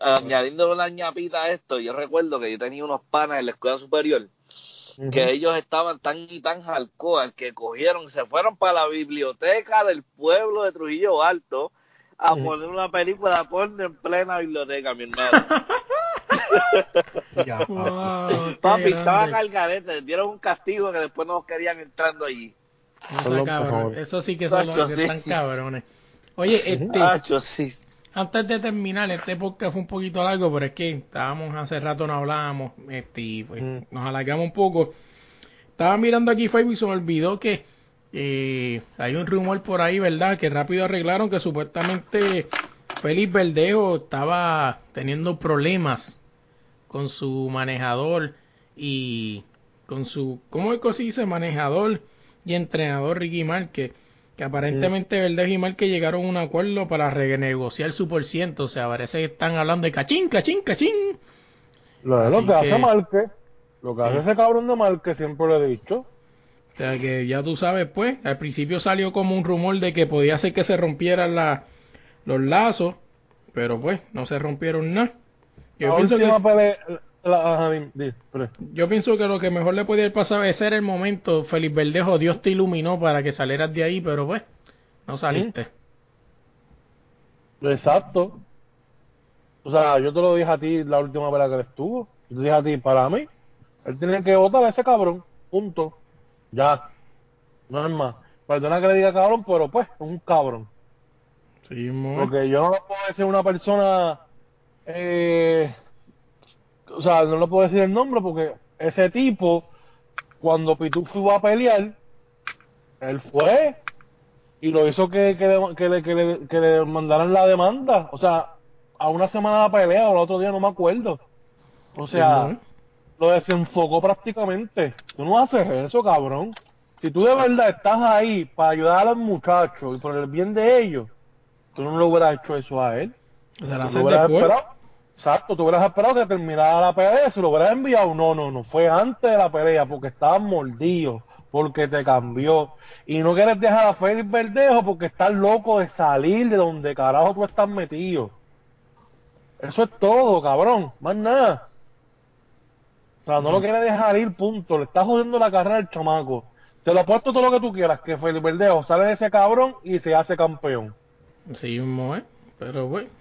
añadiendo una ñapita a esto, yo recuerdo que yo tenía unos panas en la escuela superior que ellos estaban tan y tan hardcore que cogieron, se fueron para la biblioteca del pueblo de Trujillo Alto a poner una película porno en plena biblioteca, mi hermano. Ya, Wow, Papi, estaban al garete, les dieron un castigo que después no querían entrando allí. Mejores. Eso sí que son los que sí. están cabrones. Oye, este, sí. Antes de terminar, este podcast fue un poquito largo, pero es que estábamos hace rato no hablábamos, este, y pues mm. nos alargamos un poco. Estaba mirando aquí Facebook y se me olvidó que eh, hay un rumor por ahí, ¿verdad? Que rápido arreglaron que supuestamente Félix Verdejo estaba teniendo problemas con su manejador y con su, ¿cómo es que se dice? Manejador y entrenador Ricky Márquez que aparentemente mm. Verdejo y Márquez llegaron a un acuerdo para renegociar su por ciento, o sea, parece que están hablando de cachín, cachín, cachín. Lo, lo que, hace Márquez, lo que hace ese cabrón de Márquez, siempre lo he dicho. O sea, que ya tú sabes, pues, al principio salió como un rumor de que podía ser que se rompieran la, los lazos, pero pues, no se rompieron nada. Yo que... Yo pienso que lo que mejor le podía pasar es ser el momento, Felipe Verdejo, Dios te iluminó para que salieras de ahí, pero pues, no saliste. Exacto. O sea, yo te lo dije a ti la última vez que él estuvo. Yo te dije a ti, para mí, él tiene que votar a ese cabrón. Punto. Ya. No es más. Perdona que le diga cabrón, pero pues, es un cabrón. Sí, Porque yo no puedo decir una persona eh, o sea, no le puedo decir el nombre porque ese tipo, cuando Pitufo iba a pelear, él fue y lo hizo que, que, le, que, le, que, le, mandaran la demanda. O sea, a una semana de pelea o el otro día no me acuerdo. O sea, lo desenfocó prácticamente. Tú no haces eso, cabrón. Si tú de verdad estás ahí para ayudar a los muchachos y por el bien de ellos, tú no le hubieras hecho eso a él. O sea, lo hubieras esperado Exacto, tú hubieras esperado que terminara la pelea, se lo hubieras enviado. No, no, no, fue antes de la pelea porque estabas mordido, porque te cambió. Y no quieres dejar a Félix Verdejo porque estás loco de salir de donde carajo tú estás metido. Eso es todo, cabrón, más nada. O sea, no lo quieres dejar ir, punto. Le estás jodiendo la carrera al chamaco. Te lo apuesto todo lo que tú quieras, que Félix Verdejo sale de ese cabrón y se hace campeón. Sí, ¿eh? pero bueno.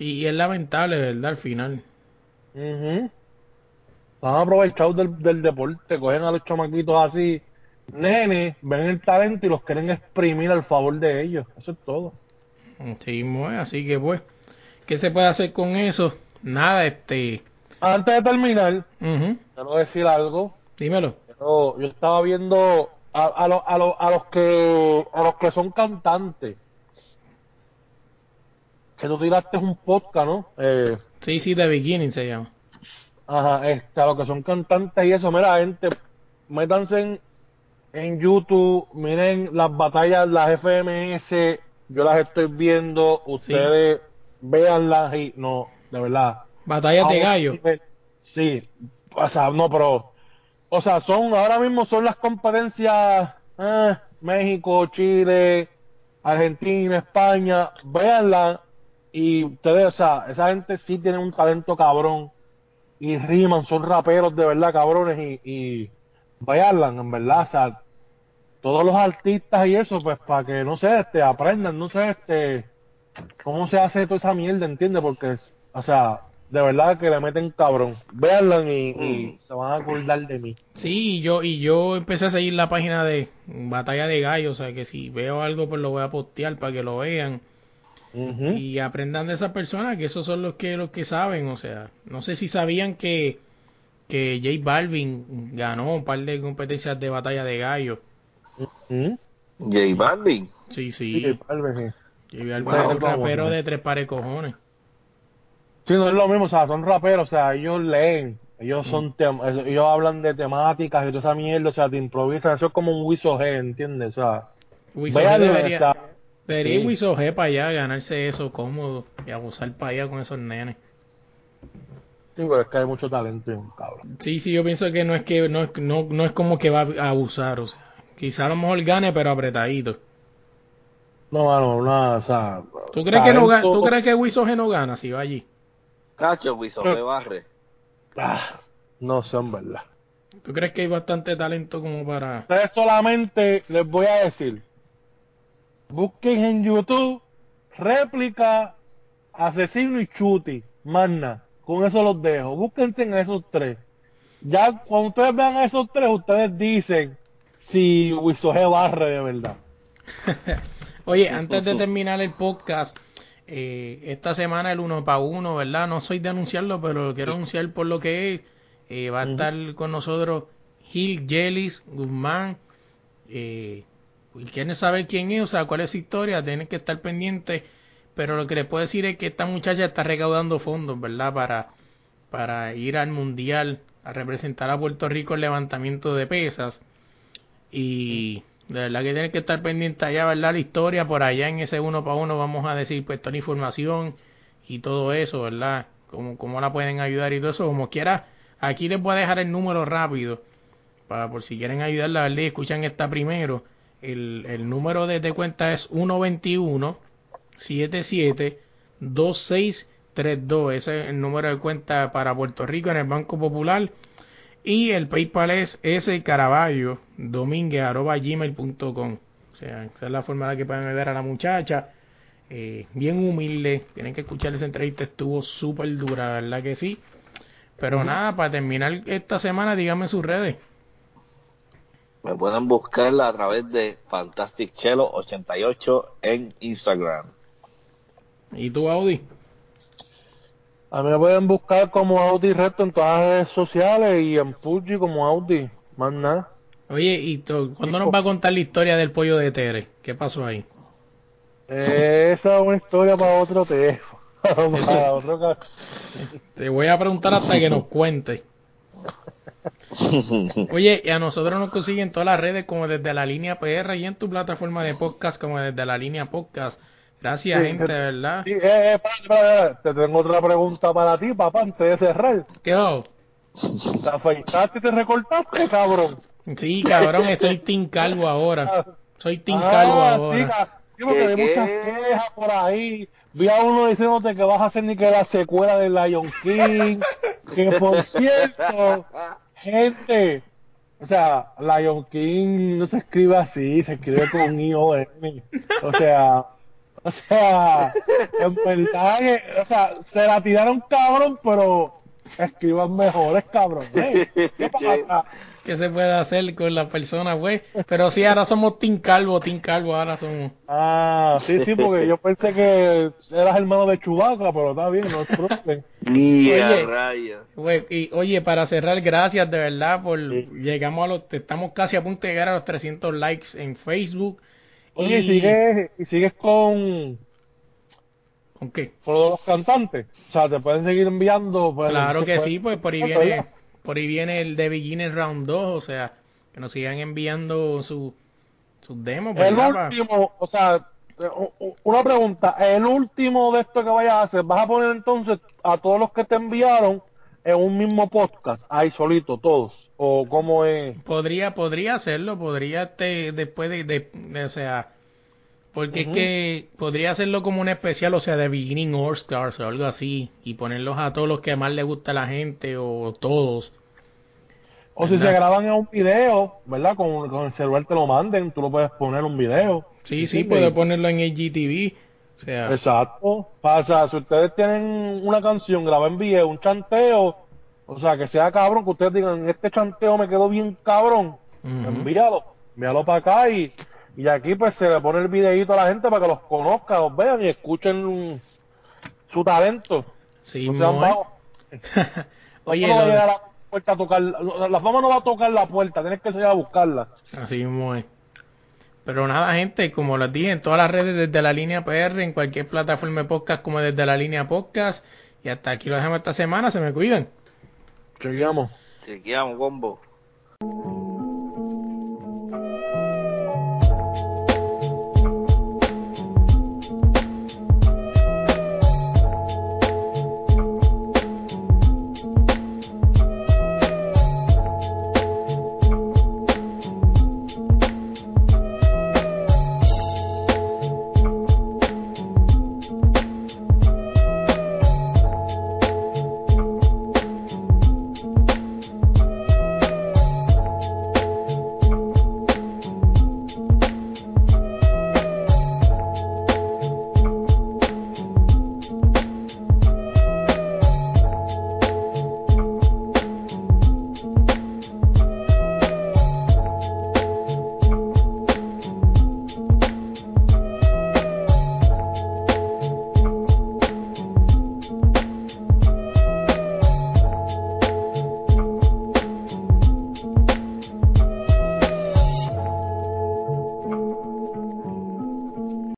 Y es lamentable, ¿verdad? Al final. mhm Están aprovechados del, del deporte, cogen a los chamaquitos así, nene, ven el talento y los quieren exprimir al favor de ellos. Eso es todo. Sí, así que pues, ¿qué se puede hacer con eso? Nada, este... Antes de terminar, quiero decir algo. Dímelo. Yo, yo estaba viendo a, a, a, a los que a los que son cantantes que tú tiraste un podcast, ¿no? Eh, sí, sí, The Beginning se llama. Ajá, este, a lo que son cantantes y eso, mira, gente, métanse en, YouTube, miren las batallas, las FMS, yo las estoy viendo, ustedes véanlas y, no, de verdad. Batallas de gallo. Sí, o sea, no, pero, o sea, son, ahora mismo son las competencias, eh, México, Chile, Argentina, España, véanlas y ustedes, o sea, esa gente sí tiene un talento cabrón. Y riman, son raperos de verdad cabrones y, y bailan, en verdad. O sea, todos los artistas y eso, pues para que, no sé, este, aprendan, no sé, este, cómo se hace toda esa mierda, ¿entiendes? Porque, o sea, de verdad que le meten cabrón. Véanlo y, y, mm. se van a acordar de mí. Sí, yo y yo empecé a seguir la página de Batalla de Gallos, o sea que si veo algo pues lo voy a postear para que lo vean y aprendan de esas personas que esos son los que los que saben o sea no sé si sabían que que J Balvin ganó un par de competencias de batalla de gallo J Balvin. Sí sí. J Balvin, es un rapero de tres pares cojones. Sí no es lo mismo o sea son raperos o sea ellos leen ellos son ellos hablan de temáticas y toda esa mierda o sea te improvisan eso es como un Wiso G ¿entiendes? o sea debería, Debería sí. para allá, ganarse eso cómodo y abusar para allá con esos nenes. Sí, pero es que hay mucho talento, cabrón. Sí, sí, yo pienso que no es que no, no, no es como que va a abusar, o sea, quizá a lo mejor gane, pero apretadito. No, mano, nada, o sea. ¿Tú crees que no ¿Tú crees que Wisoge no gana si va allí? Cacho, Wisoge barre. Ah, no sé, en verdad. ¿Tú crees que hay bastante talento como para.? Ustedes solamente les voy a decir Busquen en YouTube réplica, asesino y chuti. Magna. Con eso los dejo. Búsquense en esos tres. Ya cuando ustedes vean a esos tres, ustedes dicen si Wisoge barre de verdad. Oye, antes de terminar el podcast, eh, esta semana el uno para uno, ¿verdad? No soy de anunciarlo, pero quiero anunciar por lo que es. Eh, va a estar con nosotros Gil Yelis Guzmán. Eh, quieren saber quién es, o sea, cuál es su historia, tienen que estar pendientes. Pero lo que les puedo decir es que esta muchacha está recaudando fondos, ¿verdad? Para, para ir al mundial a representar a Puerto Rico en levantamiento de pesas. Y de verdad que tienen que estar pendientes allá, ¿verdad? La historia por allá en ese uno para uno vamos a decir pues toda la información y todo eso, ¿verdad? Cómo, cómo la pueden ayudar y todo eso, como quiera. Aquí les voy a dejar el número rápido para por si quieren ayudarla, ¿verdad? escuchan esta primero. El, el número de, de cuenta es 121 77 2632. Ese es el número de cuenta para Puerto Rico en el Banco Popular. Y el PayPal es ese caraballo gmail.com. O sea, esa es la forma de que pueden ayudar a la muchacha. Eh, bien humilde. Tienen que escuchar esa entrevista. Estuvo súper dura, ¿verdad que sí? Pero nada, para terminar esta semana, díganme sus redes. Me pueden buscarla a través de Fantastic Chelo 88 en Instagram. ¿Y tú, Audi? A mí me pueden buscar como Audi Reto en todas las redes sociales y en Fuji como Audi, más nada. Oye, ¿y cuándo nos va a contar la historia del pollo de Tere? ¿Qué pasó ahí? esa es una historia para otro teléfono. para otro Te voy a preguntar hasta que nos cuente. Oye, y a nosotros nos consiguen todas las redes como desde la línea PR y en tu plataforma de podcast como desde la línea podcast. Gracias, gente, de verdad. Sí, eh, eh, te tengo otra pregunta para ti, papá, antes de cerrar. ¿Qué hago? ¿Te afeitaste y te recortaste, cabrón? Sí, cabrón, soy Team Calvo ahora. Soy Team Calvo ah, ahora. Sí, porque hay muchas quejas por ahí. Vi a uno diciéndote que vas a hacer ni que la secuela de Lion King. que por cierto, gente, o sea, Lion King no se escribe así, se escribe con I-O-N. O sea, o sea, en verdad o sea, se la tiraron cabrón, pero escriban mejores cabrón. ¿Qué pasa? ¿Qué se puede hacer con la persona, güey? Pero sí, ahora somos Team Calvo, Team Calvo, ahora somos. Ah, sí, sí, porque yo pensé que eras hermano de Chubaca, pero está bien, no es oye, raya. Güey, y, oye, para cerrar, gracias de verdad por. Llegamos a los. Estamos casi a punto de llegar a los 300 likes en Facebook. Oye, y sigues, y sigues con. ¿Con qué? Con los cantantes. O sea, te pueden seguir enviando. Pues, claro que sí, pues por ahí viene por ahí viene el de Beginner Round 2, o sea, que nos sigan enviando sus su demos. El último, o sea, una pregunta, el último de esto que vayas a hacer, ¿vas a poner entonces a todos los que te enviaron en un mismo podcast, ahí solito, todos? ¿O cómo es? Podría, podría hacerlo, podría te, después de, de, o sea, porque es que podría hacerlo como un especial, o sea, de Beginning All Stars o algo así, y ponerlos a todos los que más le gusta a la gente o todos. O si se graban en un video, ¿verdad? Con, con, el celular te lo manden, tú lo puedes poner un video. Sí, sí, puedes ponerlo en IGTV. O sea. Exacto. Pasa, si ustedes tienen una canción, graba en video, un chanteo, o sea, que sea cabrón, que ustedes digan, este chanteo me quedó bien cabrón, envíalo, envíalo para acá y y aquí pues se le pone el videito a la gente para que los conozca, los vean y escuchen su talento. Sí, no Oye, no a la puerta a tocar, la fama no va a tocar la puerta, tienes que salir a buscarla. Así mismo es. Pero nada, gente, como les dije, en todas las redes desde la línea PR, en cualquier plataforma de podcast como desde la línea podcast. Y hasta aquí lo dejamos esta semana, se me cuidan. Chequeamos. Chequeamos, combo.